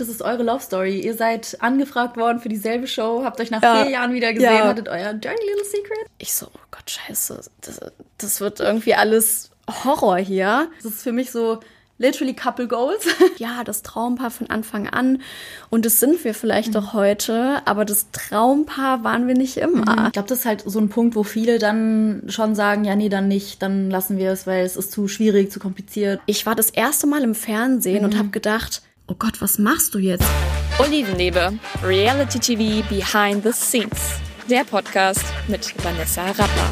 Das ist eure Love Story. Ihr seid angefragt worden für dieselbe Show, habt euch nach ja. vier Jahren wieder gesehen, ja. hattet euer Dirty Little Secret. Ich so, oh Gott, scheiße, das, das wird irgendwie alles Horror hier. Das ist für mich so literally Couple Goals. ja, das Traumpaar von Anfang an. Und das sind wir vielleicht mhm. auch heute, aber das Traumpaar waren wir nicht immer. Mhm. Ich glaube, das ist halt so ein Punkt, wo viele dann schon sagen, ja, nee, dann nicht, dann lassen wir es, weil es ist zu schwierig, zu kompliziert. Ich war das erste Mal im Fernsehen mhm. und habe gedacht, oh Gott, was machst du jetzt? Olivenliebe, Reality TV Behind the Scenes. Der Podcast mit Vanessa Rapper.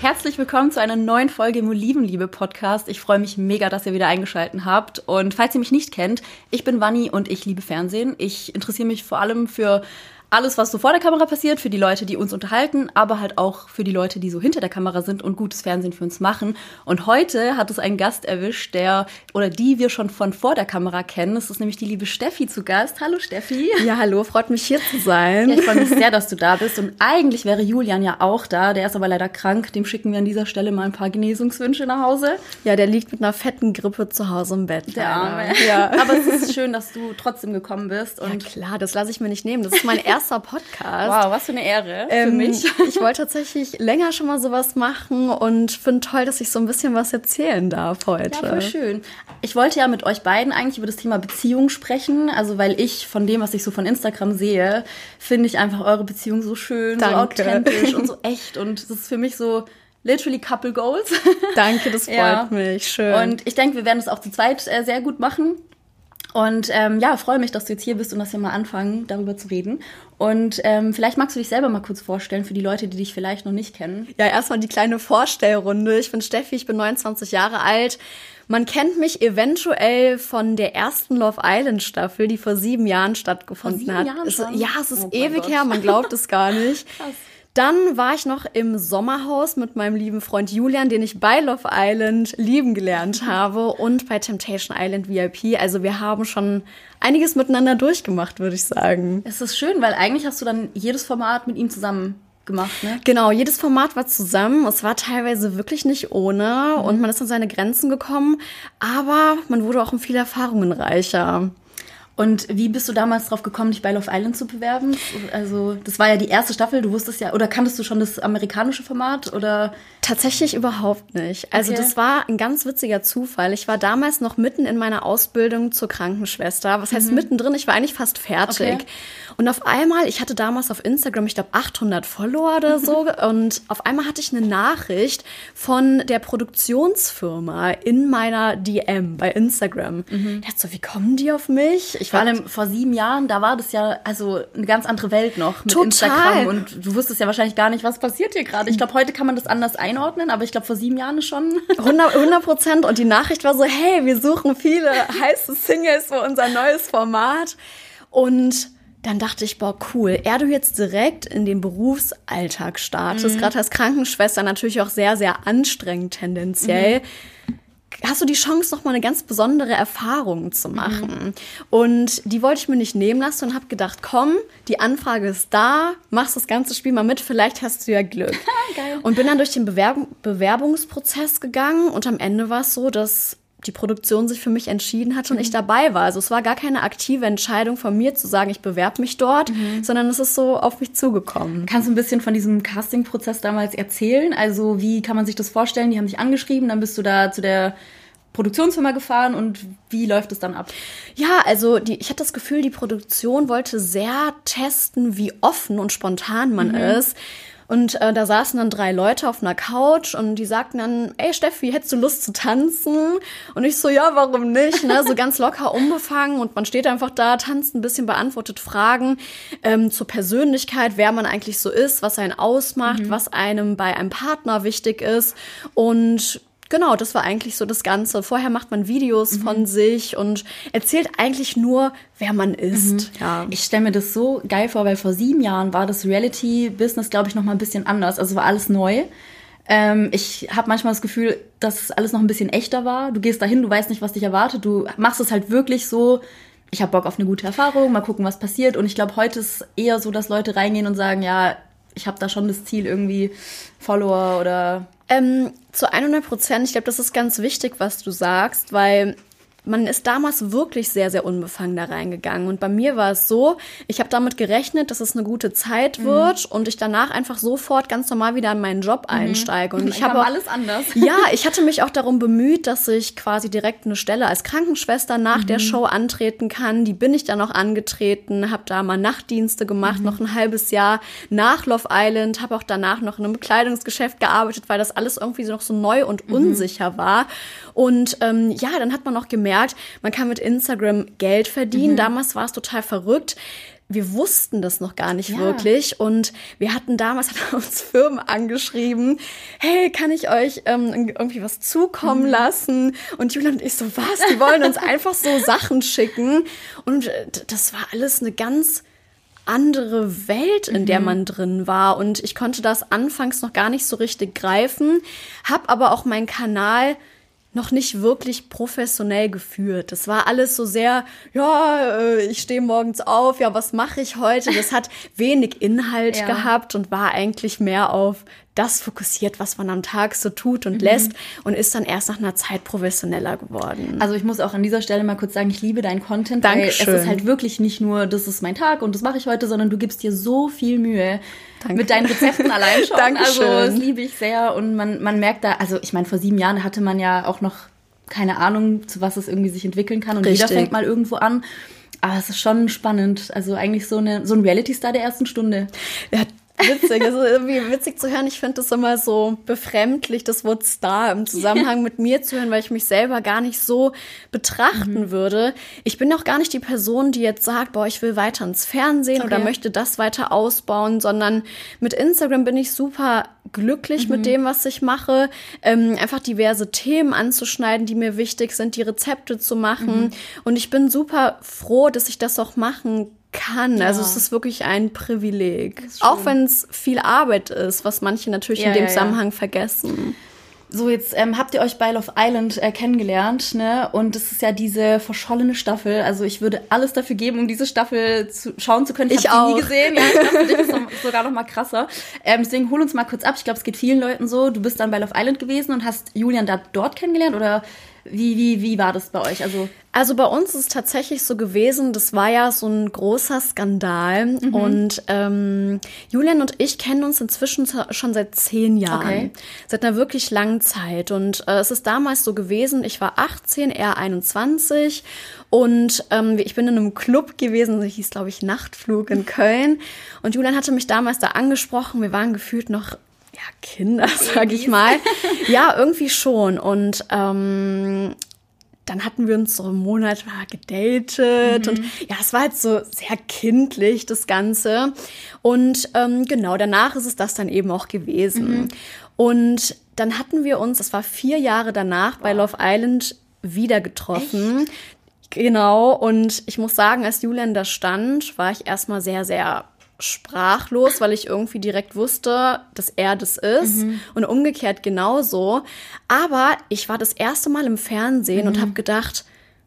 Herzlich willkommen zu einer neuen Folge im Olivenliebe Podcast. Ich freue mich mega, dass ihr wieder eingeschaltet habt. Und falls ihr mich nicht kennt, ich bin Vanni und ich liebe Fernsehen. Ich interessiere mich vor allem für alles, was so vor der Kamera passiert, für die Leute, die uns unterhalten, aber halt auch für die Leute, die so hinter der Kamera sind und gutes Fernsehen für uns machen. Und heute hat es einen Gast erwischt, der oder die wir schon von vor der Kamera kennen. Es ist nämlich die liebe Steffi zu Gast. Hallo Steffi. Ja, hallo, freut mich hier zu sein. Ja, ich freue mich sehr, dass du da bist. Und eigentlich wäre Julian ja auch da. Der ist aber leider krank. Dem schicken wir an dieser Stelle mal ein paar Genesungswünsche nach Hause. Ja, der liegt mit einer fetten Grippe zu Hause im Bett. Der Arme. Ja. Aber es ist schön, dass du trotzdem gekommen bist. Und ja, klar, das lasse ich mir nicht nehmen. Das ist mein erster erster Podcast. Wow, was für eine Ehre ähm, für mich. Ich wollte tatsächlich länger schon mal sowas machen und finde toll, dass ich so ein bisschen was erzählen darf heute. Ja, voll schön. Ich wollte ja mit euch beiden eigentlich über das Thema Beziehung sprechen. Also, weil ich von dem, was ich so von Instagram sehe, finde ich einfach eure Beziehung so schön, Danke. so authentisch und so echt. Und es ist für mich so literally Couple Goals. Danke, das freut ja. mich. Schön. Und ich denke, wir werden es auch zu zweit äh, sehr gut machen. Und ähm, ja, freue mich, dass du jetzt hier bist und dass wir mal anfangen, darüber zu reden. Und ähm, vielleicht magst du dich selber mal kurz vorstellen für die Leute, die dich vielleicht noch nicht kennen. Ja, erstmal die kleine Vorstellrunde. Ich bin Steffi, ich bin 29 Jahre alt. Man kennt mich eventuell von der ersten Love Island Staffel, die vor sieben Jahren stattgefunden vor sieben Jahren hat. Schon? ja, es ist oh ewig her, man glaubt es gar nicht. Krass. Dann war ich noch im Sommerhaus mit meinem lieben Freund Julian, den ich bei Love Island lieben gelernt habe und bei Temptation Island VIP. Also wir haben schon einiges miteinander durchgemacht, würde ich sagen. Es ist schön, weil eigentlich hast du dann jedes Format mit ihm zusammen gemacht, ne? Genau, jedes Format war zusammen. Es war teilweise wirklich nicht ohne mhm. und man ist an seine Grenzen gekommen, aber man wurde auch um viele Erfahrungen reicher. Und wie bist du damals drauf gekommen, dich bei Love Island zu bewerben? Also, das war ja die erste Staffel, du wusstest ja, oder kanntest du schon das amerikanische Format oder? Tatsächlich überhaupt nicht. Also, okay. das war ein ganz witziger Zufall. Ich war damals noch mitten in meiner Ausbildung zur Krankenschwester. Was heißt mhm. mittendrin? Ich war eigentlich fast fertig. Okay. Und auf einmal, ich hatte damals auf Instagram, ich glaube 800 Follower oder so, und auf einmal hatte ich eine Nachricht von der Produktionsfirma in meiner DM bei Instagram. Mhm. Ich dachte so, wie kommen die auf mich? Ich vor allem vor sieben Jahren, da war das ja also eine ganz andere Welt noch mit Total. Instagram und du wusstest ja wahrscheinlich gar nicht, was passiert hier gerade. Ich glaube, heute kann man das anders einordnen, aber ich glaube, vor sieben Jahren schon. 100 Prozent. Und die Nachricht war so, hey, wir suchen viele heiße Singles für unser neues Format. Und dann dachte ich, boah, cool, er du jetzt direkt in den Berufsalltag startest, mhm. gerade als Krankenschwester natürlich auch sehr, sehr anstrengend tendenziell. Mhm. Hast du die Chance, noch mal eine ganz besondere Erfahrung zu machen? Mhm. Und die wollte ich mir nicht nehmen lassen und habe gedacht, komm, die Anfrage ist da, machst das ganze Spiel mal mit, vielleicht hast du ja Glück. Und bin dann durch den Bewerb Bewerbungsprozess gegangen und am Ende war es so, dass die Produktion sich für mich entschieden hat und mhm. ich dabei war. Also es war gar keine aktive Entscheidung von mir zu sagen, ich bewerbe mich dort, mhm. sondern es ist so auf mich zugekommen. Kannst du ein bisschen von diesem Casting-Prozess damals erzählen? Also wie kann man sich das vorstellen? Die haben dich angeschrieben, dann bist du da zu der Produktionsfirma gefahren und wie läuft es dann ab? Ja, also die, ich hatte das Gefühl, die Produktion wollte sehr testen, wie offen und spontan man mhm. ist. Und äh, da saßen dann drei Leute auf einer Couch und die sagten dann, ey Steffi, hättest du Lust zu tanzen? Und ich so, ja, warum nicht? Ne? So ganz locker umgefangen und man steht einfach da, tanzt ein bisschen, beantwortet Fragen ähm, zur Persönlichkeit, wer man eigentlich so ist, was einen ausmacht, mhm. was einem bei einem Partner wichtig ist. Und Genau, das war eigentlich so das Ganze. Vorher macht man Videos mhm. von sich und erzählt eigentlich nur, wer man ist. Mhm. Ja. Ich stelle mir das so geil vor, weil vor sieben Jahren war das Reality-Business, glaube ich, noch mal ein bisschen anders. Also war alles neu. Ähm, ich habe manchmal das Gefühl, dass alles noch ein bisschen echter war. Du gehst dahin, du weißt nicht, was dich erwartet. Du machst es halt wirklich so. Ich habe Bock auf eine gute Erfahrung, mal gucken, was passiert. Und ich glaube, heute ist eher so, dass Leute reingehen und sagen, ja, ich habe da schon das Ziel, irgendwie Follower oder ähm, zu 100 Prozent. Ich glaube, das ist ganz wichtig, was du sagst, weil man ist damals wirklich sehr, sehr unbefangen da reingegangen. Und bei mir war es so, ich habe damit gerechnet, dass es eine gute Zeit Mhm. wird und ich danach einfach sofort ganz normal wieder in meinen Job einsteige. Und ich Mhm. Kam habe alles anders. Ja, ich hatte mich auch darum bemüht, dass ich quasi direkt eine Stelle als Krankenschwester nach Mhm. der Show antreten kann. Die bin ich dann auch angetreten, habe da mal Nachtdienste gemacht, Mhm. noch ein halbes Jahr nach Love Island, habe auch danach noch in einem Bekleidungsgeschäft gearbeitet, weil das alles irgendwie so noch so neu und Mhm. unsicher war. Und ähm, ja, dann hat man auch gemerkt, man kann mit Instagram Geld Mhm. verdienen. Damals war es total verrückt. Wir wussten das noch gar nicht Ja. wirklich und wir hatten damals hat uns Firmen angeschrieben, hey, kann ich euch ähm, irgendwie was zukommen Mhm. lassen? Und Julia und ich so, was? Die wollen uns einfach so Sachen schicken. Und äh, das war alles eine ganz andere Welt, in Mhm. der man drin war. Und ich konnte das anfangs noch gar nicht so richtig greifen, habe aber auch meinen Kanal noch nicht wirklich professionell geführt. Das war alles so sehr, ja, äh, ich stehe morgens auf, ja, was mache ich heute? Das hat wenig Inhalt Ja. gehabt und war eigentlich mehr auf das fokussiert, was man am Tag so tut Mhm. und lässt und ist dann erst nach einer Zeit professioneller geworden. Also ich muss auch an dieser Stelle mal kurz sagen, ich liebe deinen Content, weil Dankeschön. es ist halt wirklich nicht nur, das ist mein Tag und das mache ich heute, sondern du gibst dir so viel Mühe Danke. mit deinen Rezepten allein schon. Dankeschön. Also das liebe ich sehr und man, man merkt da, also ich meine, vor sieben Jahren hatte man ja auch noch keine Ahnung, zu was es irgendwie sich entwickeln kann und jeder Richtig. fängt mal irgendwo an. Aber es ist schon spannend. Also eigentlich so, eine, so ein Reality-Star der ersten Stunde. Ja, witzig. Es ist irgendwie witzig zu hören. Ich finde das immer so befremdlich, das Wort Star im Zusammenhang mit mir zu hören, weil ich mich selber gar nicht so betrachten würde. Ich bin auch gar nicht die Person, die jetzt sagt, boah, ich will weiter ins Fernsehen oder Okay. möchte das weiter ausbauen, sondern mit Instagram bin ich super glücklich mit dem, was ich mache. Ähm, einfach diverse Themen anzuschneiden, die mir wichtig sind, die Rezepte zu machen. Und ich bin super froh, dass ich das auch machen kann. Also es ist wirklich ein Privileg. Auch wenn es viel Arbeit ist, was manche natürlich Ja, in dem ja, ja. Zusammenhang vergessen. So, jetzt ähm, habt ihr euch bei Love Island äh, kennengelernt, ne? Und es ist ja diese verschollene Staffel. Also ich würde alles dafür geben, um diese Staffel zu schauen zu können. Ich hab sie auch. nie gesehen. Ja, ich glaube, dich ist sogar noch mal krasser. Ähm, deswegen hol uns mal kurz ab. Ich glaube, es geht vielen Leuten so. Du bist dann bei Love Island gewesen und hast Julian da dort kennengelernt oder wie, wie, wie war das bei euch? Also Also bei uns ist es tatsächlich so gewesen, das war ja so ein großer Skandal. Und ähm, Julian und ich kennen uns inzwischen schon seit zehn Jahren. Okay. Seit einer wirklich langen Zeit. Und äh, es ist damals so gewesen, ich war 18, er 21. Und ähm, ich bin in einem Club gewesen, das hieß, glaube ich, Nachtflug in Köln. Und Julian hatte mich damals da angesprochen. Wir waren gefühlt noch ja, Kinder, sag ich mal. Ja, irgendwie schon. Und ähm, dann hatten wir uns so einen Monat mal gedatet und ja, es war halt so sehr kindlich, das Ganze. Und ähm, genau, danach ist es das dann eben auch gewesen. Und dann hatten wir uns, das war vier Jahre danach, bei Love Island wieder getroffen. Genau, und ich muss sagen, als Julian da stand, war ich erstmal sehr, sehr sprachlos, weil ich irgendwie direkt wusste, dass er das ist und umgekehrt genauso. Aber ich war das erste Mal im Fernsehen und habe gedacht,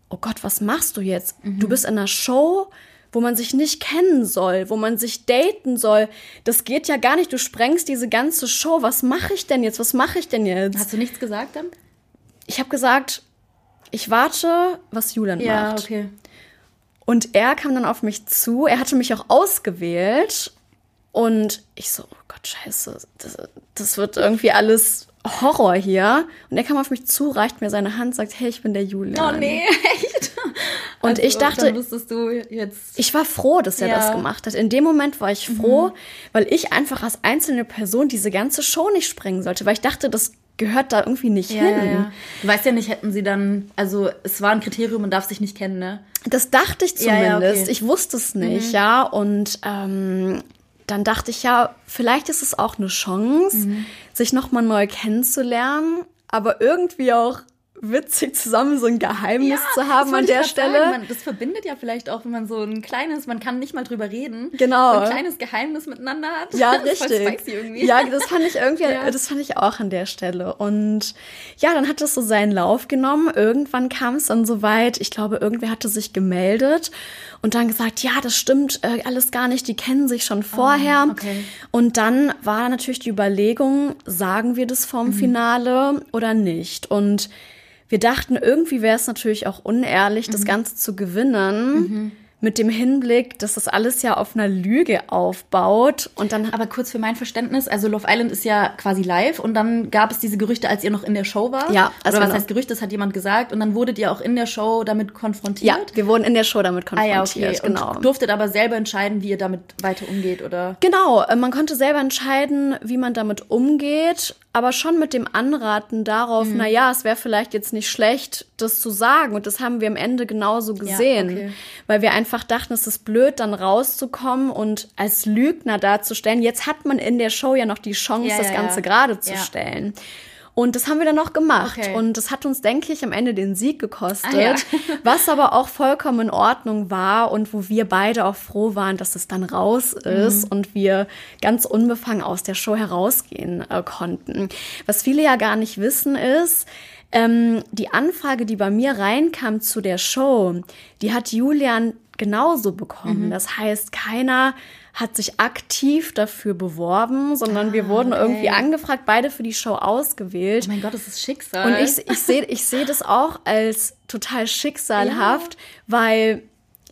oh Gott, was machst du jetzt? Du bist in einer Show, wo man sich nicht kennen soll, wo man sich daten soll. Das geht ja gar nicht. Du sprengst diese ganze Show. Was mache ich denn jetzt? Was mache ich denn jetzt? hast du nichts gesagt dann? Ich habe gesagt, ich warte, was Julian macht. okay. Und er kam dann auf mich zu. Er hatte mich auch ausgewählt. Und ich so, oh Gott, scheiße, das, das wird irgendwie alles Horror hier. Und er kam auf mich zu, reicht mir seine Hand, sagt, hey, ich bin der Julian. Oh nee, echt? Und ich dachte-. Ich war froh, dass er Ja. Mhm. das gemacht hat. In dem Moment war ich froh, weil ich einfach als einzelne Person diese ganze Show nicht sprengen sollte, weil ich dachte, das gehört da irgendwie nicht Ja, hin. ja, ja. Du weißt ja nicht, hätten sie dann, also es war ein Kriterium, man darf sich nicht kennen, ne? Das dachte ich zumindest. okay. Mhm. Ich wusste es nicht, ja. Und ähm, dann dachte ich, ja, vielleicht ist es auch eine Chance, Mhm. sich nochmal neu kennenzulernen, aber irgendwie auch witzig zusammen so ein Geheimnis zu Das haben an der Stelle. Sagen. Man, das verbindet ja vielleicht auch, wenn man so ein kleines, man kann nicht mal drüber reden. Genau. So ein kleines Geheimnis miteinander hat. Ja, Das richtig. spicy irgendwie. Ja, das fand ich irgendwie, Ja. das fand ich auch an der Stelle. Und ja, dann hat es so seinen Lauf genommen. Irgendwann kam es dann so weit, ich glaube, irgendwer hatte sich gemeldet und dann gesagt, ja, das stimmt äh, alles gar nicht, die kennen sich schon vorher. Ah, okay. Und dann war natürlich die Überlegung, sagen wir das Mhm. vorm Finale oder nicht? Und wir dachten, irgendwie wäre es natürlich auch unehrlich, das Ganze zu gewinnen mit dem Hinblick, dass das alles ja auf einer Lüge aufbaut. Und dann Aber kurz für mein Verständnis, also Love Island ist ja quasi live und dann gab es diese Gerüchte, als ihr noch in der Show wart. Ja, also Oder was genau. heißt Gerüchte, das hat jemand gesagt und dann wurdet ihr auch in der Show damit konfrontiert. ja, wir wurden in der Show damit Ah ja, konfrontiert. okay. Genau. Und durftet aber selber entscheiden, wie ihr damit weiter umgeht, oder? Genau, äh, man konnte selber entscheiden, wie man damit umgeht, aber schon mit dem Anraten darauf, Mhm. na ja, es wäre vielleicht jetzt nicht schlecht, das zu sagen. Und das haben wir am Ende genauso gesehen, okay. weil wir einfach dachten, es ist blöd, dann rauszukommen und als Lügner darzustellen. Jetzt hat man in der Show ja noch die Chance, Ja, das ja, Ganze ja. gerade zu Ja. stellen. Und das haben wir dann noch gemacht. Okay. Und das hat uns, denke ich, am Ende den Sieg gekostet. Ah, ja. Was aber auch vollkommen in Ordnung war und wo wir beide auch froh waren, dass es dann raus ist und wir ganz unbefangen aus der Show herausgehen äh, konnten. Was viele ja gar nicht wissen ist, ähm, die Anfrage, die bei mir reinkam zu der Show, die hat Julian genauso bekommen. Das heißt, keiner hat sich aktiv dafür beworben, sondern wir wurden irgendwie angefragt, beide für die Show ausgewählt. Oh mein Gott, das ist Schicksal. Und ich, ich sehe ich seh das auch als total schicksalhaft, weil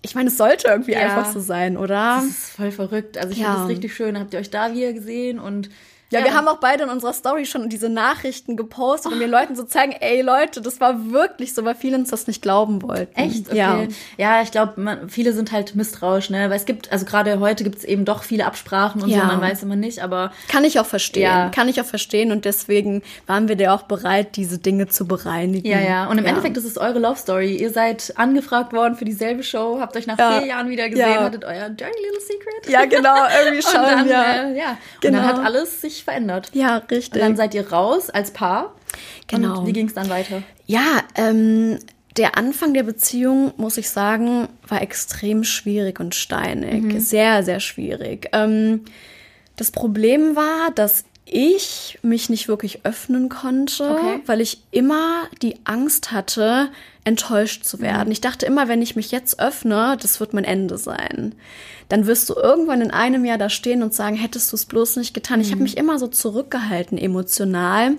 ich meine, es sollte irgendwie Ja. einfach so sein, oder? Das ist voll verrückt. Also ich Ja. finde das richtig schön. Habt ihr euch da wieder gesehen und Ja, wir haben auch beide in unserer Story schon diese Nachrichten gepostet, um den Leuten zu zeigen, ey Leute, das war wirklich so, weil viele uns das nicht glauben wollten. Echt? Okay. Ja. Ja, ich glaube, viele sind halt misstrauisch, ne? Weil es gibt, also gerade heute gibt es eben doch viele Absprachen und Ja. so, man weiß immer nicht, aber Kann ich auch verstehen. Ja. Kann ich auch verstehen und deswegen waren wir da auch bereit, diese Dinge zu bereinigen. ja, ja. Und im Endeffekt ist es eure Love Story. Ihr seid angefragt worden für dieselbe Show, habt euch nach Ja. vier Jahren wieder gesehen, Ja. hattet euer Dirty Little Secret. Ja, genau, irgendwie schon, Und dann, ja. äh, ja. Und Genau. dann hat alles sich verändert. Ja, richtig. Und dann seid ihr raus als Paar. Genau. Und wie ging es dann weiter? Ja, ähm, der Anfang der Beziehung, muss ich sagen, war extrem schwierig und steinig. Sehr, sehr schwierig. Ähm, das Problem war, dass ich mich nicht wirklich öffnen konnte, Okay. weil ich immer die Angst hatte, enttäuscht zu werden. Ich dachte immer, wenn ich mich jetzt öffne, das wird mein Ende sein. Dann wirst du irgendwann in einem Jahr da stehen und sagen, hättest du es bloß nicht getan. Ich habe mich immer so zurückgehalten emotional.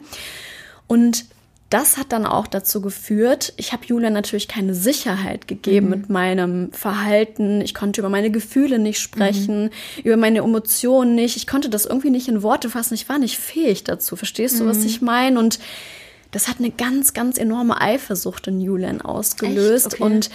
Und das hat dann auch dazu geführt, ich habe Julia natürlich keine Sicherheit gegeben mit meinem Verhalten. Ich konnte über meine Gefühle nicht sprechen, über meine Emotionen nicht. Ich konnte das irgendwie nicht in Worte fassen. Ich war nicht fähig dazu. Verstehst du, was ich meine? Und das hat eine ganz, ganz enorme Eifersucht in Julian ausgelöst. Okay. Und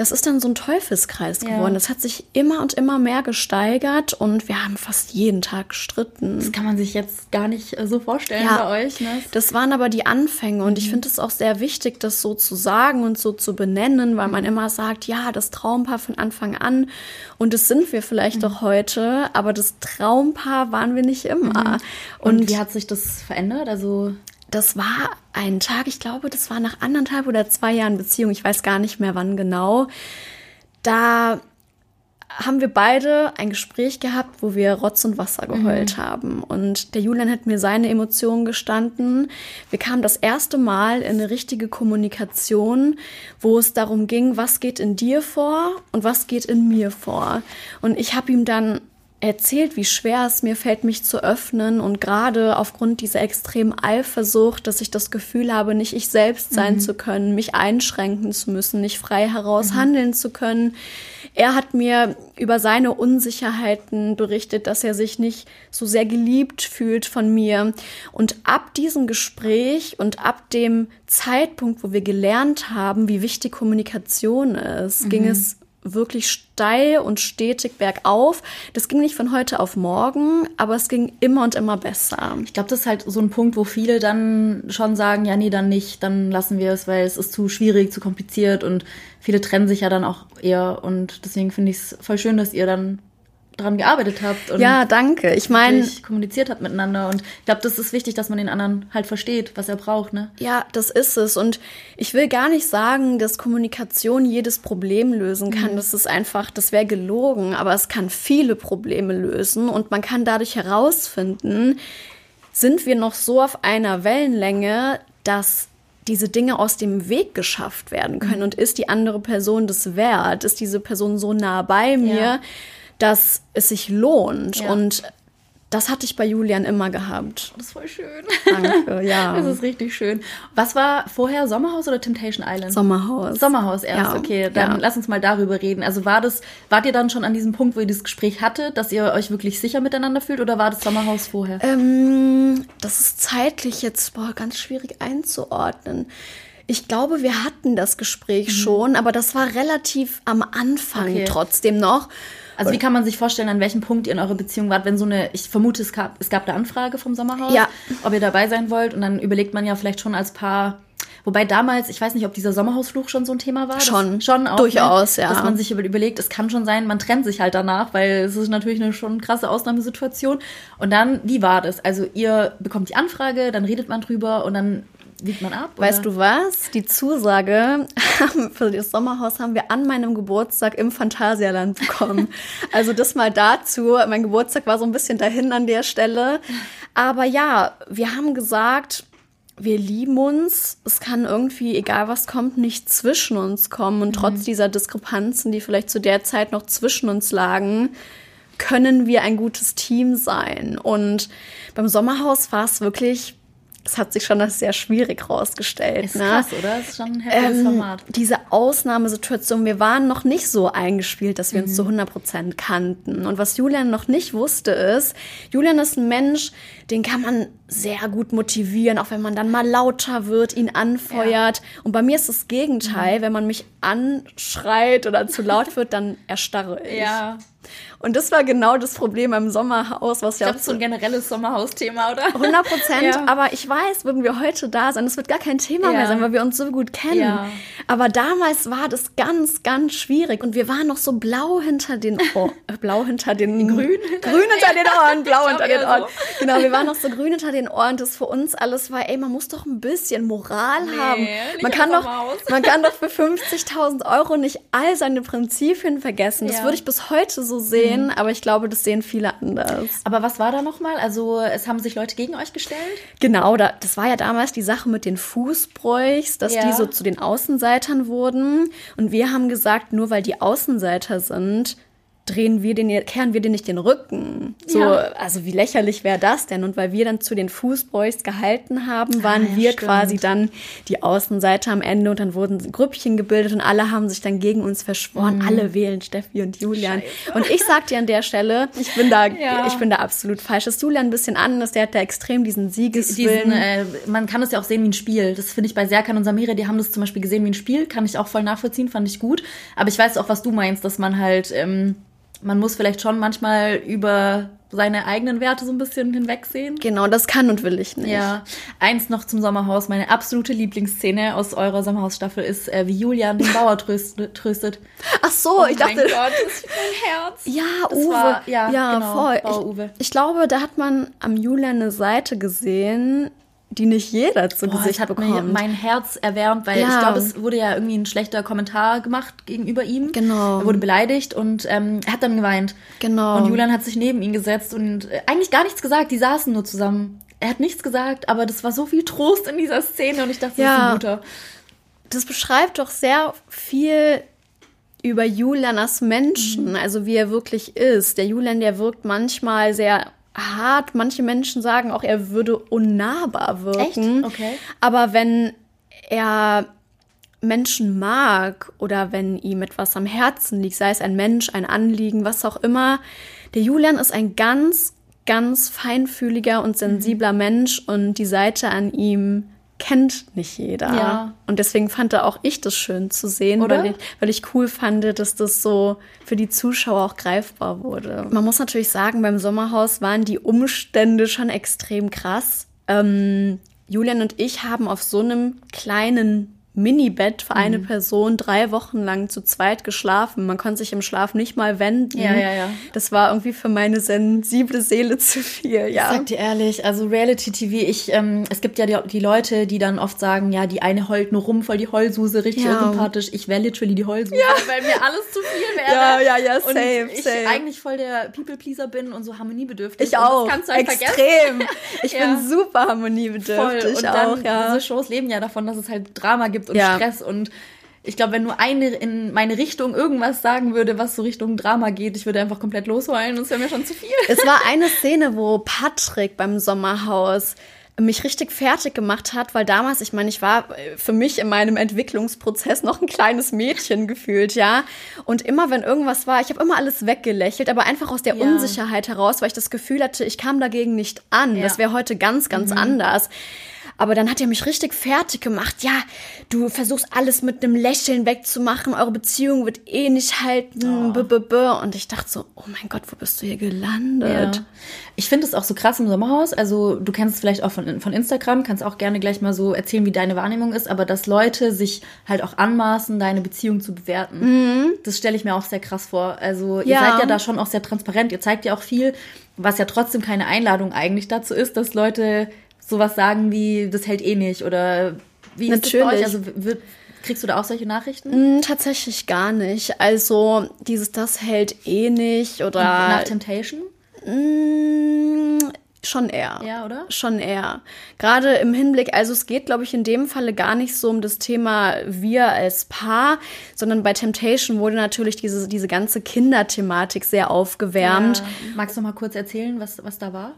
das ist dann so ein Teufelskreis Ja. geworden. Das hat sich immer und immer mehr gesteigert und wir haben fast jeden Tag gestritten. Das kann man sich jetzt gar nicht äh, so vorstellen Ja. bei euch. Ne? Das waren aber die Anfänge und ich finde es auch sehr wichtig, das so zu sagen und so zu benennen, weil man immer sagt, ja, das Traumpaar von Anfang an und das sind wir vielleicht auch heute, aber das Traumpaar waren wir nicht immer. Und, Und, wie hat sich das verändert? Also das war ein Tag, ich glaube, das war nach anderthalb oder zwei Jahren Beziehung, ich weiß gar nicht mehr wann genau. Da haben wir beide ein Gespräch gehabt, wo wir Rotz und Wasser geheult haben. Und der Julian hat mir seine Emotionen gestanden. Wir kamen das erste Mal in eine richtige Kommunikation, wo es darum ging, was geht in dir vor und was geht in mir vor. Und ich habe ihm dann erzählt, wie schwer es mir fällt, mich zu öffnen und gerade aufgrund dieser extremen Eifersucht, dass ich das Gefühl habe, nicht ich selbst sein zu können, mich einschränken zu müssen, nicht frei heraus handeln zu können. Er hat mir über seine Unsicherheiten berichtet, dass er sich nicht so sehr geliebt fühlt von mir. Und ab diesem Gespräch und ab dem Zeitpunkt, wo wir gelernt haben, wie wichtig Kommunikation ist, ging es wirklich steil und stetig bergauf. Das ging nicht von heute auf morgen, aber es ging immer und immer besser. ich glaube, das ist halt so ein Punkt, wo viele dann schon sagen, ja, nee, dann nicht, dann lassen wir es, weil es ist zu schwierig, zu kompliziert und viele trennen sich ja dann auch eher und deswegen finde ich es voll schön, dass ihr dann dran gearbeitet habt und Ja, danke. Ich meine, kommuniziert habt miteinander und ich glaube, das ist wichtig, dass man den anderen halt versteht, was er braucht, ne? Ja, das ist es. Und ich will gar nicht sagen, dass Kommunikation jedes Problem lösen kann. Das ist einfach, das wäre gelogen, aber es kann viele Probleme lösen und man kann dadurch herausfinden, sind wir noch so auf einer Wellenlänge, dass diese Dinge aus dem Weg geschafft werden können und ist die andere Person das wert? Ist diese Person so nah bei mir, Ja. Dass es sich lohnt? Ja. Und das hatte ich bei Julian immer gehabt. Das ist voll schön. Danke, ja. Das ist richtig schön. Was war vorher Sommerhaus oder Temptation Island? Sommerhaus. Sommerhaus erst, Ja, okay. Dann ja. lass uns mal darüber reden. Also war das, wart ihr dann schon an diesem Punkt, wo ihr dieses Gespräch hattet, dass ihr euch wirklich sicher miteinander fühlt oder war das Sommerhaus vorher? Ähm, das ist zeitlich jetzt boah, ganz schwierig einzuordnen. Ich glaube, wir hatten das Gespräch schon, aber das war relativ am Anfang Mhm. Okay. trotzdem noch. Also wie kann man sich vorstellen, an welchem Punkt ihr in eurer Beziehung wart, wenn so eine, ich vermute, es gab, es gab eine Anfrage vom Sommerhaus, Ja. ob ihr dabei sein wollt und dann überlegt man ja vielleicht schon als Paar, wobei damals, ich weiß nicht, ob dieser Sommerhausfluch schon so ein Thema war. Schon. schon auch, Durchaus, ne? ja. Dass man sich über- überlegt, es kann schon sein, man trennt sich halt danach, weil es ist natürlich eine schon krasse Ausnahmesituation. Und dann, wie war das? Also ihr bekommt die Anfrage, dann redet man drüber und dann wiegt man ab? Weißt oder? du was? Die Zusage für das Sommerhaus haben wir an meinem Geburtstag im Phantasialand bekommen. also das mal dazu. Mein Geburtstag war so ein bisschen dahin an der Stelle. Aber ja, wir haben gesagt, wir lieben uns. Es kann irgendwie, egal was kommt, nicht zwischen uns kommen. Und trotz dieser Diskrepanzen, die vielleicht zu der Zeit noch zwischen uns lagen, können wir ein gutes Team sein. Und beim Sommerhaus war es wirklich, es hat sich schon als sehr schwierig rausgestellt. Ist ne? krass, oder? Das ist schon ein heftiges Ähm, Format. diese Ausnahmesituation, wir waren noch nicht so eingespielt, dass wir uns Mhm. zu 100% kannten. Und was Julian noch nicht wusste ist, Julian ist ein Mensch, den kann man sehr gut motivieren, auch wenn man dann mal lauter wird, ihn anfeuert. Und bei mir ist das Gegenteil, Mhm. wenn man mich anschreit oder zu laut wird, dann erstarre ich. Ja. Und das war genau das Problem im Sommerhaus, was Ich ja glaube, das ist so ein generelles Sommerhausthema, oder? 100 Prozent, Ja. aber ich weiß, würden wir heute da sein, das wird gar kein Thema Ja. mehr sein, weil wir uns so gut kennen. Ja. Aber damals war das ganz, ganz schwierig und wir waren noch so blau hinter den Ohren, äh, blau hinter den Grün? grün hinter den Ohren, blau Ich hinter den Ohren. so. Genau, wir waren noch so grün hinter den Ohren. Das für uns alles war, ey, man muss doch ein bisschen Moral haben. nicht Man kann doch, man kann doch für 50.000 Euro nicht all seine Prinzipien vergessen. Das würde ich bis heute so sehen, aber ich glaube, das sehen viele anders. Aber was war da nochmal? Also es haben sich Leute gegen euch gestellt? Genau, da, das war ja damals die Sache mit den Fußbräuchs, dass Ja. die so zu den Außenseitern wurden. Und wir haben gesagt, nur weil die Außenseiter sind, drehen wir den, kehren wir denen nicht den Rücken. So, Ja. also wie lächerlich wäre das denn? Und weil wir dann zu den Fußbräuchs gehalten haben, waren ja, wir stimmt. quasi dann die Außenseiter am Ende und dann wurden Grüppchen gebildet und alle haben sich dann gegen uns verschworen. Mhm. Alle wählen Steffi und Julian. Und ich sag dir an der Stelle, ich bin da, Ja. ich bin da absolut falsch. Das Julian ein bisschen anders, der hat da extrem diesen Siegeswillen. Diesen, äh, man kann es ja auch sehen wie ein Spiel. Das finde ich bei Serkan und Samira, die haben das zum Beispiel gesehen wie ein Spiel, kann ich auch voll nachvollziehen, fand ich gut. Aber ich weiß auch, was du meinst, dass man halt, ähm, man muss vielleicht schon manchmal über seine eigenen Werte so ein bisschen hinwegsehen. Genau, das kann und will ich nicht. Ja, eins noch zum Sommerhaus. Meine absolute Lieblingsszene aus eurer Sommerhausstaffel ist, äh, wie Julian den Bauer tröst, tröstet. Ach so, ich dachte. Oh Gott, das ist mein Herz. Ja, Das Uwe. war- ja, genau, voll. Bauer Ich, Uwe. ich glaube, da hat man am Julian eine Seite gesehen, die nicht jeder zu Boah, Gesicht das hat mir bekommt. mein Herz erwärmt, weil Ja. ich glaube, es wurde ja irgendwie ein schlechter Kommentar gemacht gegenüber ihm. Genau. Er wurde beleidigt und ähm, er hat dann geweint. Genau. Und Julian hat sich neben ihn gesetzt und äh, eigentlich gar nichts gesagt. Die saßen nur zusammen. Er hat nichts gesagt, aber das war so viel Trost in dieser Szene und ich dachte, das Ja. ist ein guter. das beschreibt doch sehr viel über Julian als Menschen, Mhm. also wie er wirklich ist. Der Julian, der wirkt manchmal sehr hart. Manche Menschen sagen auch, er würde unnahbar wirken. Echt? Okay. Aber wenn er Menschen mag oder wenn ihm etwas am Herzen liegt, sei es ein Mensch, ein Anliegen, was auch immer, der Julian ist ein ganz, ganz feinfühliger und sensibler Mensch und die Seite an ihm kennt nicht jeder. Ja. Und deswegen fand auch ich das schön zu sehen, Oder? weil ich, weil ich cool fand, dass das so für die Zuschauer auch greifbar wurde. Man muss natürlich sagen, beim Sommerhaus waren die Umstände schon extrem krass. Ähm, Julian und ich haben auf so einem kleinen Minibett für eine Person drei Wochen lang zu zweit geschlafen. Man konnte sich im Schlaf nicht mal wenden. Ja, ja, ja. Das war irgendwie für meine sensible Seele zu viel, ja. Sag dir ehrlich, also Reality TV, ich, ähm, es gibt ja die, die Leute, die dann oft sagen, ja, die eine heult nur rum, voll die Heulsuse, richtig Ja. unsympathisch. Ich wäre literally die Heulsuse, weil mir alles zu viel wäre. Ja, ja, ja, und same, ich same. eigentlich voll der People-Pleaser bin und so harmoniebedürftig. Ich und auch. Das kannst du halt Extrem. vergessen. Ich Ja. bin super Voll. harmoniebedürftig Und auch, dann, ja. diese Shows leben ja davon, dass es halt Drama gibt und Ja. Stress und ich glaube, wenn nur eine in meine Richtung irgendwas sagen würde, was so Richtung Drama geht, ich würde einfach komplett losheulen und es wäre mir schon zu viel. Es war eine Szene, wo Patrick beim Sommerhaus mich richtig fertig gemacht hat, weil damals, ich meine, ich war äh, für mich in meinem Entwicklungsprozess noch ein kleines Mädchen gefühlt, ja. Und immer, wenn irgendwas war, ich habe immer alles weggelächelt, aber einfach aus der Ja. Unsicherheit heraus, weil ich das Gefühl hatte, ich kam dagegen nicht an. Ja. Das wäre heute ganz, ganz anders. Aber dann hat er mich richtig fertig gemacht. Ja, du versuchst alles mit einem Lächeln wegzumachen. Eure Beziehung wird eh nicht halten. B -b -b. Und ich dachte so, oh mein Gott, wo bist du hier gelandet? Ja. Ich finde es auch so krass im Sommerhaus. Also du kennst es vielleicht auch von, von Instagram, kannst auch gerne gleich mal so erzählen, wie deine Wahrnehmung ist, aber dass Leute sich halt auch anmaßen, deine Beziehung zu bewerten, das stelle ich mir auch sehr krass vor. Also ihr Ja. seid ja da schon auch sehr transparent, ihr zeigt ja auch viel, was ja trotzdem keine Einladung eigentlich dazu ist, dass Leute sowas sagen wie, das hält eh nicht oder wie ist das bei Natürlich. euch? Also wird, kriegst du da auch solche Nachrichten? Hm, Tatsächlich gar nicht. Also dieses, das hält eh nicht oder Nach Temptation? Schon eher. Ja, oder? Schon eher. Gerade im Hinblick, also es geht, glaube ich, in dem Falle gar nicht so um das Thema wir als Paar, sondern bei Temptation wurde natürlich diese, diese ganze Kinderthematik sehr aufgewärmt. Ja. Magst du mal kurz erzählen, was, was da war?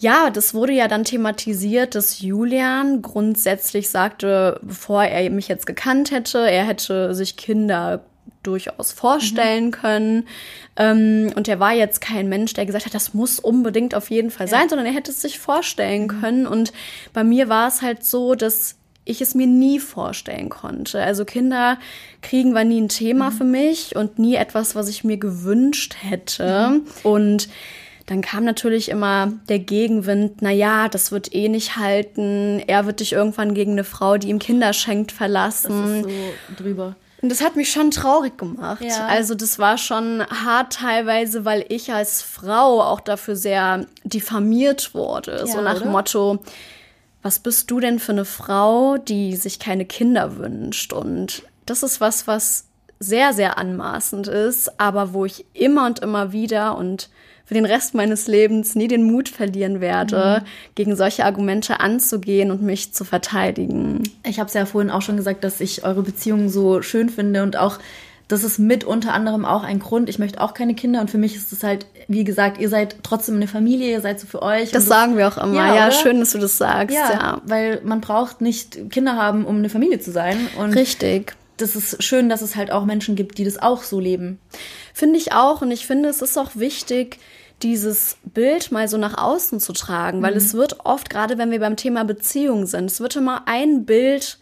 Ja, das wurde ja dann thematisiert, dass Julian grundsätzlich sagte, bevor er mich jetzt gekannt hätte, er hätte sich Kinder durchaus vorstellen können. Ähm, und er war jetzt kein Mensch, der gesagt hat, das muss unbedingt auf jeden Fall sein, sondern er hätte es sich vorstellen können. Und bei mir war es halt so, dass ich es mir nie vorstellen konnte. Also Kinder kriegen war nie ein Thema für mich und nie etwas, was ich mir gewünscht hätte. Und dann kam natürlich immer der Gegenwind, na ja, das wird eh nicht halten. Er wird dich irgendwann gegen eine Frau, die ihm Kinder schenkt, verlassen. Das ist so drüber. Und das hat mich schon traurig gemacht. Ja. Also das war schon hart teilweise, weil ich als Frau auch dafür sehr diffamiert wurde. so Ja, nach oder? dem Motto, was bist du denn für eine Frau, die sich keine Kinder wünscht? Und das ist was, was sehr, sehr anmaßend ist, aber wo ich immer und immer wieder und für den Rest meines Lebens nie den Mut verlieren werde, gegen solche Argumente anzugehen und mich zu verteidigen. Ich habe es ja vorhin auch schon gesagt, dass ich eure Beziehung so schön finde und auch das ist mit unter anderem auch ein Grund. Ich möchte auch keine Kinder und für mich ist es halt, wie gesagt, ihr seid trotzdem eine Familie, ihr seid so für euch. Das sagen wir auch immer. Ja, Ja, schön, dass du das sagst. ja, Ja, weil man braucht nicht Kinder haben, um eine Familie zu sein. Und richtig. das ist schön, dass es halt auch Menschen gibt, die das auch so leben. Finde ich auch. Und ich finde, es ist auch wichtig, dieses Bild mal so nach außen zu tragen, weil es wird oft, gerade wenn wir beim Thema Beziehung sind, es wird immer ein Bild,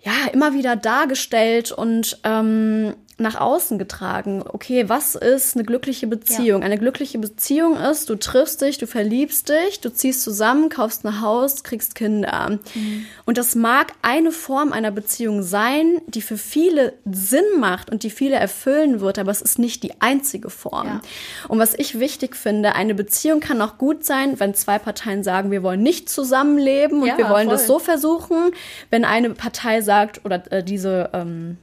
ja, immer wieder dargestellt und ähm, nach außen getragen. Okay, was ist eine glückliche Beziehung? Eine glückliche Beziehung ist, du triffst dich, du verliebst dich, du ziehst zusammen, kaufst ein Haus, kriegst Kinder. Und das mag eine Form einer Beziehung sein, die für viele Sinn macht und die viele erfüllen wird, aber es ist nicht die einzige Form. Ja. Und was ich wichtig finde, eine Beziehung kann auch gut sein, wenn zwei Parteien sagen, wir wollen nicht zusammenleben und Ja, wir wollen das voll. so versuchen. Wenn eine Partei sagt oder äh, diese ähm,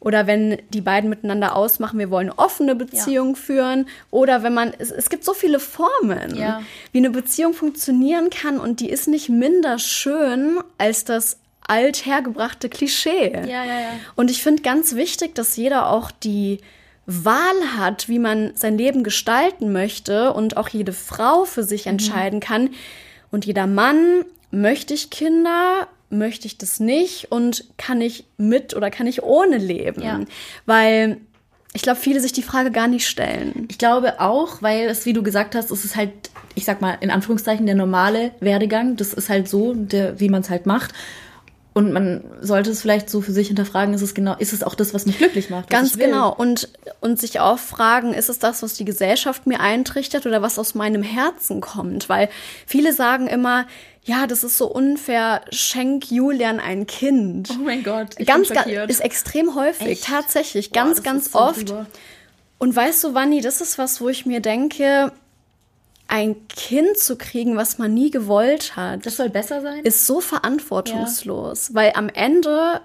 oder wenn die beiden miteinander ausmachen, wir wollen eine offene Beziehung führen. Oder wenn man, es, es gibt so viele Formen, Ja. wie eine Beziehung funktionieren kann und die ist nicht minder schön als das althergebrachte Klischee. Ja, ja, ja. Und ich finde ganz wichtig, dass jeder auch die Wahl hat, wie man sein Leben gestalten möchte und auch jede Frau für sich Mhm. entscheiden kann. Und jeder Mann, möchte ich Kinder, möchte ich das nicht und kann ich mit oder kann ich ohne leben? Ja. Weil ich glaube, viele sich die Frage gar nicht stellen. Ich glaube auch, weil es, wie du gesagt hast, es ist halt, ich sag mal, in Anführungszeichen der normale Werdegang. Das ist halt so, der, wie man es halt macht. Und man sollte es vielleicht so für sich hinterfragen, ist es genau, ist es auch das, was mich glücklich macht? Ganz genau. Und, und sich auch fragen, ist es das, was die Gesellschaft mir eintrichtert oder was aus meinem Herzen kommt? Weil viele sagen immer, ja, das ist so unfair, schenk Julian ein Kind. Oh mein Gott, ich ganz, bin ganz, ist extrem häufig, Echt? tatsächlich, Boah, ganz, das ganz so oft. drüber. Und weißt du, Wanni, das ist was, wo ich mir denke, ein Kind zu kriegen, was man nie gewollt hat, Das soll besser sein? ist so verantwortungslos, weil am Ende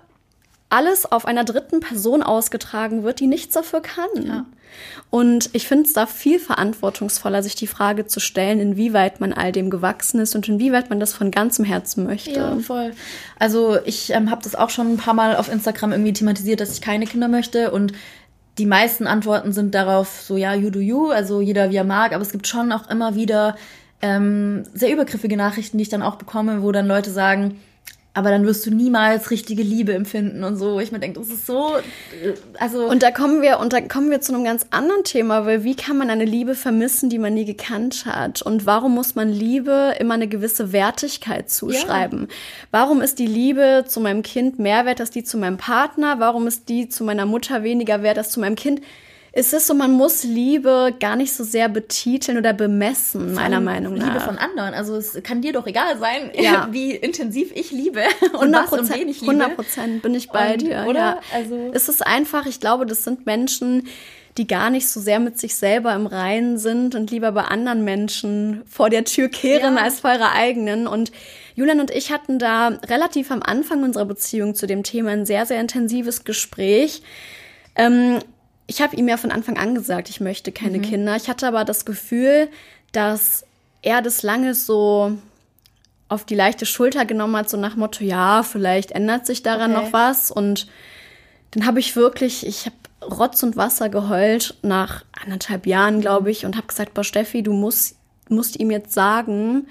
alles auf einer dritten Person ausgetragen wird, die nichts dafür kann. Ja. Und ich finde es da viel verantwortungsvoller, sich die Frage zu stellen, inwieweit man all dem gewachsen ist und inwieweit man das von ganzem Herzen möchte. Ja, voll. Also ich ähm, habe das auch schon ein paar Mal auf Instagram irgendwie thematisiert, dass ich keine Kinder möchte und die meisten Antworten sind darauf so, ja, you do you, also jeder wie er mag, aber es gibt schon auch immer wieder ähm, sehr übergriffige Nachrichten, die ich dann auch bekomme, wo dann Leute sagen, aber dann wirst du niemals richtige Liebe empfinden und so. Ich mir denke, das ist so, äh, also. Und da kommen wir, und da kommen wir zu einem ganz anderen Thema, weil wie kann man eine Liebe vermissen, die man nie gekannt hat? Und warum muss man Liebe immer eine gewisse Wertigkeit zuschreiben? Ja. Warum ist die Liebe zu meinem Kind mehr wert als die zu meinem Partner? Warum ist die zu meiner Mutter weniger wert als zu meinem Kind? Es ist so, man muss Liebe gar nicht so sehr betiteln oder bemessen, meiner Meinung nach. Liebe von anderen. Also es kann dir doch egal sein, ja. wie intensiv ich liebe und was und wen ich liebe. 100 Prozent bin ich bei und, dir. Oder? Ja. Also es ist einfach, ich glaube, das sind Menschen, die gar nicht so sehr mit sich selber im Reinen sind und lieber bei anderen Menschen vor der Tür kehren ja. als vor ihrer eigenen. Und Julian und ich hatten da relativ am Anfang unserer Beziehung zu dem Thema ein sehr, sehr intensives Gespräch. Ähm, ich habe ihm ja von Anfang an gesagt, ich möchte keine mhm. Kinder. Ich hatte aber das Gefühl, dass er das lange so auf die leichte Schulter genommen hat, so nach Motto, ja, vielleicht ändert sich daran okay. noch was. Und dann habe ich wirklich, ich habe Rotz und Wasser geheult nach anderthalb Jahren, glaube ich, und habe gesagt, boah, Steffi, du musst, musst ihm jetzt sagen,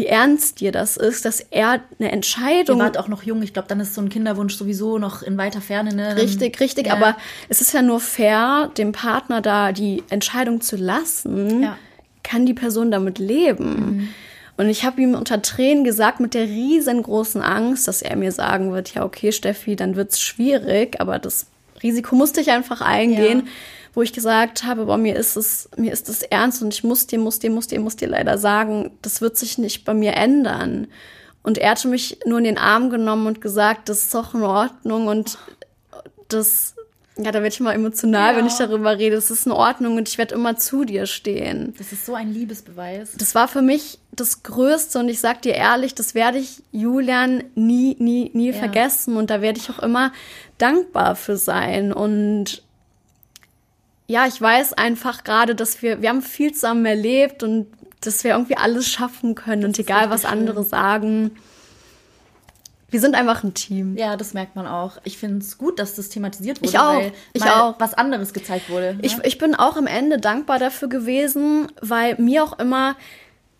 wie ernst dir das ist, dass er eine Entscheidung. Ihr wart auch noch jung, ich glaube, dann ist so ein Kinderwunsch sowieso noch in weiter Ferne. Ne? Richtig, richtig, ja. aber es ist ja nur fair, dem Partner da die Entscheidung zu lassen, ja. kann die Person damit leben. Mhm. Und ich habe ihm unter Tränen gesagt, mit der riesengroßen Angst, dass er mir sagen wird, ja, okay, Steffi, dann wird's schwierig, aber das Risiko musste ich einfach eingehen. Ja wo ich gesagt habe, boah, mir ist es, mir ist es ernst und ich muss dir, muss dir, muss dir, muss dir leider sagen, das wird sich nicht bei mir ändern. Und er hatte mich nur in den Arm genommen und gesagt, das ist doch in Ordnung und das, ja, da werde ich mal emotional, ja. wenn ich darüber rede. Das ist in Ordnung und ich werde immer zu dir stehen. Das ist so ein Liebesbeweis. Das war für mich das Größte und ich sag dir ehrlich, das werde ich Julian nie, nie, nie ja. vergessen und da werde ich auch immer dankbar für sein und ja, ich weiß einfach gerade, dass wir, wir haben viel zusammen erlebt und dass wir irgendwie alles schaffen können und egal was andere sagen. Wir sind einfach ein Team. Ja, das merkt man auch. Ich finde es gut, dass das thematisiert wurde, ich auch. weil ich auch. was anderes gezeigt wurde. Ich, ne? ich bin auch am Ende dankbar dafür gewesen, weil mir auch immer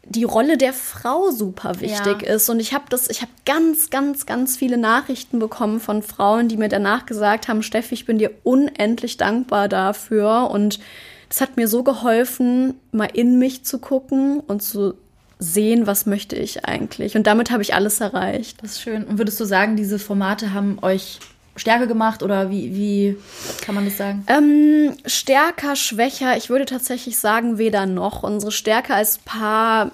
die Rolle der Frau super wichtig ja. ist. Und ich habe das, ich habe ganz, ganz, ganz viele Nachrichten bekommen von Frauen, die mir danach gesagt haben, Steffi, ich bin dir unendlich dankbar dafür. Und das hat mir so geholfen, mal in mich zu gucken und zu sehen, was möchte ich eigentlich. Und damit habe ich alles erreicht. Das ist schön. Und würdest du sagen, diese Formate haben euch stärker gemacht oder wie, wie kann man das sagen? Ähm, stärker, schwächer. Ich würde tatsächlich sagen, weder noch. Unsere Stärke als Paar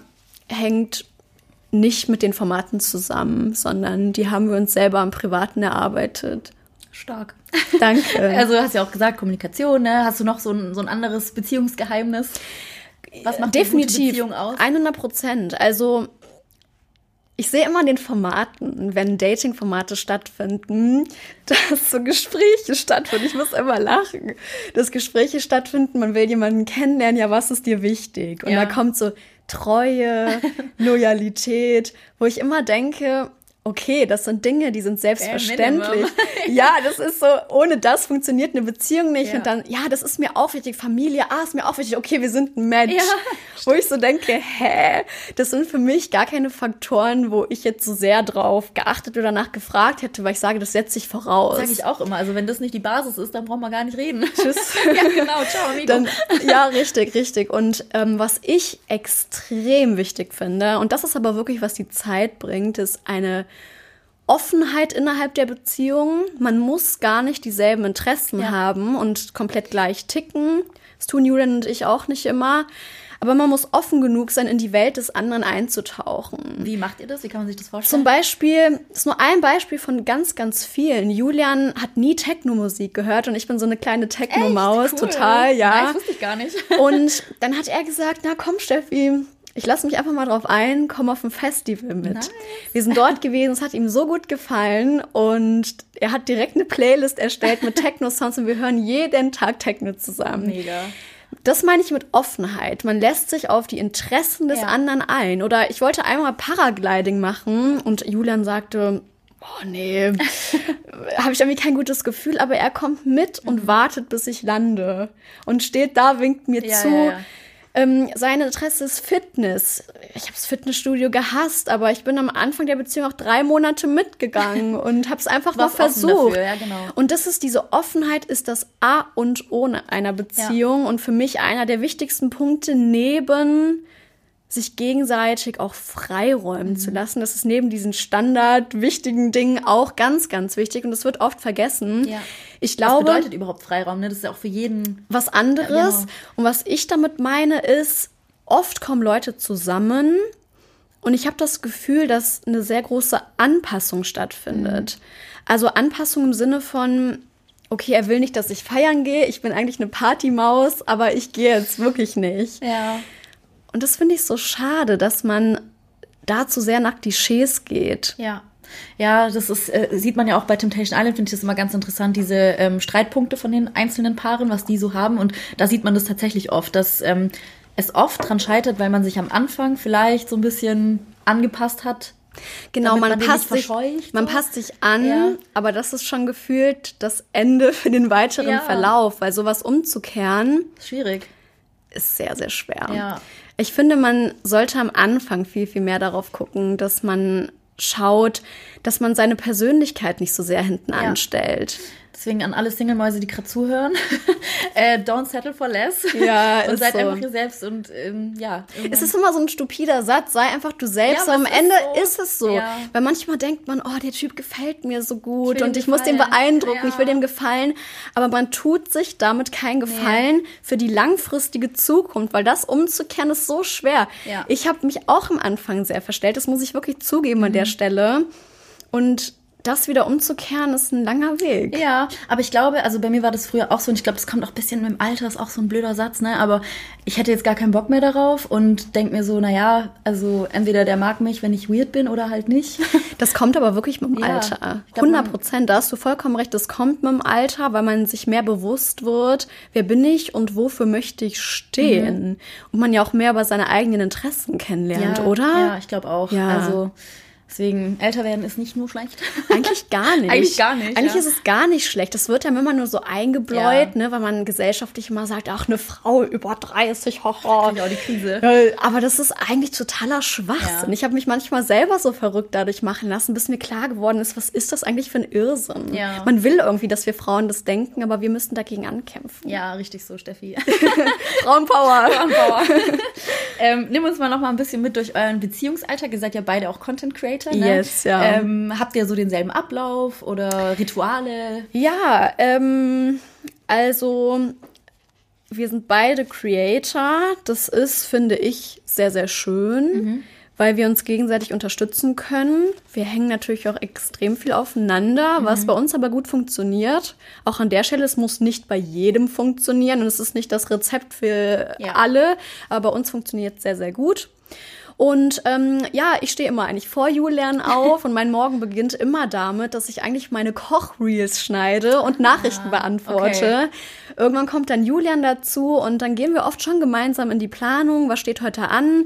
hängt nicht mit den Formaten zusammen, sondern die haben wir uns selber im Privaten erarbeitet. Stark. Danke. Also du hast ja auch gesagt, Kommunikation, ne? Hast du noch so ein, so ein anderes Beziehungsgeheimnis? Was macht Definitiv. eine Beziehung aus? 100 Prozent. Also ich sehe immer in den Formaten, wenn Dating-Formate stattfinden, dass so Gespräche stattfinden. Ich muss immer lachen. Dass Gespräche stattfinden, man will jemanden kennenlernen, ja, was ist dir wichtig? Und ja. da kommt so Treue, Loyalität, wo ich immer denke, okay, das sind Dinge, die sind selbstverständlich. ja, das ist so, ohne das funktioniert eine Beziehung nicht. Ja. Und dann, ja, das ist mir auch wichtig. Familie, ah, ist mir auch wichtig. Okay, wir sind ein Match. Ja, wo ich so denke, hä? Das sind für mich gar keine Faktoren, wo ich jetzt so sehr drauf geachtet oder nach gefragt hätte, weil ich sage, das setze ich voraus. Sage ich auch immer. Also wenn das nicht die Basis ist, dann brauchen wir gar nicht reden. Tschüss. ja, genau. Ciao, amigo. Dann, ja, richtig, richtig. Und ähm, was ich extrem wichtig finde, und das ist aber wirklich, was die Zeit bringt, ist eine Offenheit innerhalb der Beziehung. Man muss gar nicht dieselben Interessen ja. haben und komplett gleich ticken. Das tun Julian und ich auch nicht immer. Aber man muss offen genug sein, in die Welt des anderen einzutauchen. Wie macht ihr das? Wie kann man sich das vorstellen? Zum Beispiel, das ist nur ein Beispiel von ganz, ganz vielen. Julian hat nie Techno-Musik gehört und ich bin so eine kleine Techno-Maus, cool. total, ja. Nein, das wusste ich gar nicht. Und dann hat er gesagt, na komm, Steffi, Ich lasse mich einfach mal drauf ein, komme auf ein Festival mit. Nice. Wir sind dort gewesen, es hat ihm so gut gefallen und er hat direkt eine Playlist erstellt mit Techno-Sounds und wir hören jeden Tag Techno zusammen. Mega. Das meine ich mit Offenheit. Man lässt sich auf die Interessen des Ja. anderen ein. Oder ich wollte einmal Paragliding machen und Julian sagte, oh nee, habe ich irgendwie kein gutes Gefühl, aber er kommt mit und wartet, bis ich lande. Und steht da, winkt mir Mhm. Ja, zu. ja. Ähm, sein Interesse ist Fitness. Ich habe das Fitnessstudio gehasst, aber ich bin am Anfang der Beziehung auch drei Monate mitgegangen und habe es einfach mal versucht. dafür, ja, genau. Und das ist diese Offenheit, ist das A und O einer Beziehung und für mich einer der wichtigsten Punkte neben sich gegenseitig auch freiräumen Mhm. zu lassen. Das ist neben diesen standard wichtigen Dingen auch ganz, ganz wichtig und das wird oft vergessen. Ja. Ich Was glaube, bedeutet überhaupt Freiraum? Ne? Das ist ja auch für jeden. was anderes. Ja, genau. Und was ich damit meine, ist, oft kommen Leute zusammen und ich habe das Gefühl, dass eine sehr große Anpassung stattfindet. Also Anpassung im Sinne von, okay, er will nicht, dass ich feiern gehe, ich bin eigentlich eine Partymaus, aber ich gehe jetzt wirklich nicht. Ja. Und das finde ich so schade, dass man da zu sehr nach Klischees geht. Ja. Ja, das ist, äh, sieht man ja auch bei Temptation Island, finde ich das immer ganz interessant, diese ähm, Streitpunkte von den einzelnen Paaren, was die so haben. Und da sieht man das tatsächlich oft, dass ähm, es oft dran scheitert, weil man sich am Anfang vielleicht so ein bisschen angepasst hat. Genau, man, man passt sich, man passt sich an, Ja. aber das ist schon gefühlt das Ende für den weiteren Ja. Verlauf, weil sowas umzukehren Schwierig. ist sehr, sehr schwer. Ja. Ich finde, man sollte am Anfang viel, viel mehr darauf gucken, dass man schaut, dass man seine Persönlichkeit nicht so sehr hinten Ja. anstellt. Deswegen an alle Single-Mäuse, die gerade zuhören, äh, don't settle for less. Ja, und seid so. einfach ihr selbst und ähm, ja. Es ist immer so ein stupider Satz, sei einfach du selbst. Ja, aber am Ende so. ist es so. Ja. Weil manchmal denkt man, oh, der Typ gefällt mir so gut Ich und ich muss den beeindrucken, Ja. ich will dem gefallen. Aber man tut sich damit keinen Gefallen für die langfristige Zukunft, weil das umzukehren ist so schwer. Ich habe mich auch am Anfang sehr verstellt, das muss ich wirklich zugeben an Mhm. der Stelle. Und das wieder umzukehren ist ein langer Weg. Ja, aber ich glaube, also bei mir war das früher auch so und ich glaube, das kommt auch ein bisschen mit dem Alter, ist auch so ein blöder Satz, ne? Aber ich hätte jetzt gar keinen Bock mehr darauf und denk mir so, naja, also entweder der mag mich, wenn ich weird bin oder halt nicht. Das kommt aber wirklich mit dem Ja, Alter. ich glaub, man- 100 Prozent, da hast du vollkommen recht. Das kommt mit dem Alter, weil man sich mehr bewusst wird, wer bin ich und wofür möchte ich stehen. Und man ja auch mehr über seine eigenen Interessen kennenlernt, oder? Ja, ich glaube auch. Ja. Also deswegen, älter werden ist nicht nur schlecht. Eigentlich gar nicht. Eigentlich gar nicht, Eigentlich ja. ist es gar nicht schlecht. Das wird dann immer nur so eingebläut, Ja. ne, weil man gesellschaftlich immer sagt, ach, eine Frau über 30, haha. Ja, die Krise. Ja, Aber das ist eigentlich totaler Schwachsinn. Ja. Ich habe mich manchmal selber so verrückt dadurch machen lassen, bis mir klar geworden ist, was ist das eigentlich für ein Irrsinn? Ja. Man will irgendwie, dass wir Frauen das denken, aber wir müssen dagegen ankämpfen. Ja, richtig so, Steffi. Frauenpower. ähm, nimm uns mal noch mal ein bisschen mit durch euren Beziehungsalltag. Ihr seid ja beide auch Content Creator, ne? Yes, ja. Ähm, habt ihr so denselben Ablauf oder Rituale? Ja, ähm, also wir sind beide Creator. Das ist, finde ich, sehr, sehr schön, weil wir uns gegenseitig unterstützen können. Wir hängen natürlich auch extrem viel aufeinander, was bei uns aber gut funktioniert. Auch an der Stelle, es muss nicht bei jedem funktionieren und es ist nicht das Rezept für Ja. alle, aber bei uns funktioniert es sehr, sehr gut. Und ähm, ja, ich stehe immer eigentlich vor Julian auf und mein Morgen beginnt immer damit, dass ich eigentlich meine Kochreels schneide und Nachrichten beantworte. okay. Irgendwann kommt dann Julian dazu und dann gehen wir oft schon gemeinsam in die Planung, was steht heute an.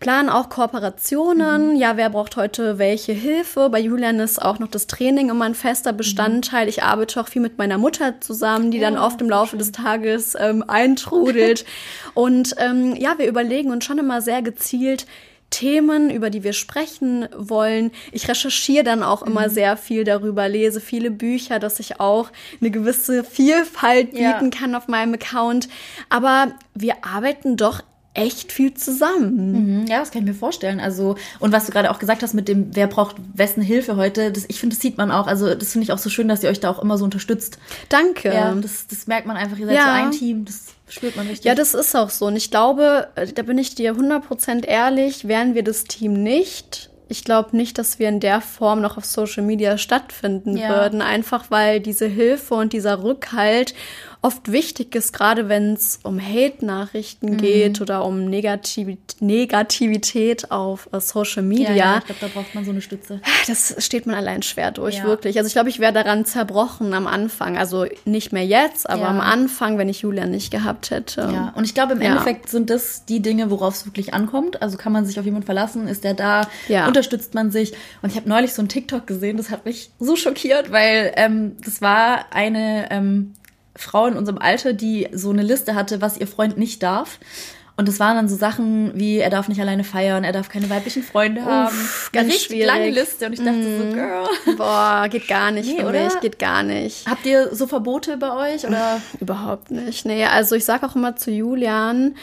Planen auch Kooperationen. Ja, wer braucht heute welche Hilfe? Bei Julian ist auch noch das Training immer ein fester Bestandteil. Ich arbeite auch viel mit meiner Mutter zusammen, die dann oft im Laufe des Tages ähm, eintrudelt. Und ähm, ja, wir überlegen uns schon immer sehr gezielt, Themen, über die wir sprechen wollen. Ich recherchiere dann auch immer sehr viel darüber, lese viele Bücher, dass ich auch eine gewisse Vielfalt Ja. bieten kann auf meinem Account. Aber wir arbeiten doch echt viel zusammen. Mhm, Ja, das kann ich mir vorstellen. Also, und was du gerade auch gesagt hast mit dem, wer braucht wessen Hilfe heute, das, ich finde, das sieht man auch. Also, das finde ich auch so schön, dass ihr euch da auch immer so unterstützt. Danke. Ja, das, das merkt man einfach, ihr seid Ja. so ein Team, das spürt man richtig. Ja, das ist auch so. Und ich glaube, äh, da bin ich dir 100% ehrlich, wären wir das Team nicht. Ich glaube nicht, dass wir in der Form noch auf Social Media stattfinden Ja. würden. Einfach weil diese Hilfe und dieser Rückhalt oft wichtig ist, gerade wenn es um Hate-Nachrichten Mhm. geht oder um Negativ Negativität auf äh, Social Media. Ja, ja, ich glaube, da braucht man so eine Stütze. Das steht man allein schwer durch, Ja. wirklich. Also ich glaube, ich wäre daran zerbrochen am Anfang. Also nicht mehr jetzt, aber Ja. am Anfang, wenn ich Julian nicht gehabt hätte. Ja, und ich glaube, im. Endeffekt sind das die Dinge, worauf es wirklich ankommt. Also kann man sich auf jemanden verlassen, ist der da, Ja. unterstützt man sich. Und ich habe neulich so ein TikTok gesehen, das hat mich so schockiert, weil ähm, das war eine ähm, Frau in unserem Alter, die so eine Liste hatte, was ihr Freund nicht darf. Und das waren dann so Sachen wie, er darf nicht alleine feiern, er darf keine weiblichen Freunde haben. Eine ganz richtig schwierig. lange Liste. Und ich dachte so, Girl, Boah, geht gar nicht Nee, für oder? mich, geht gar nicht. habt ihr so Verbote bei euch? Oder? Überhaupt nicht. Nee, also ich sage auch immer zu Julian,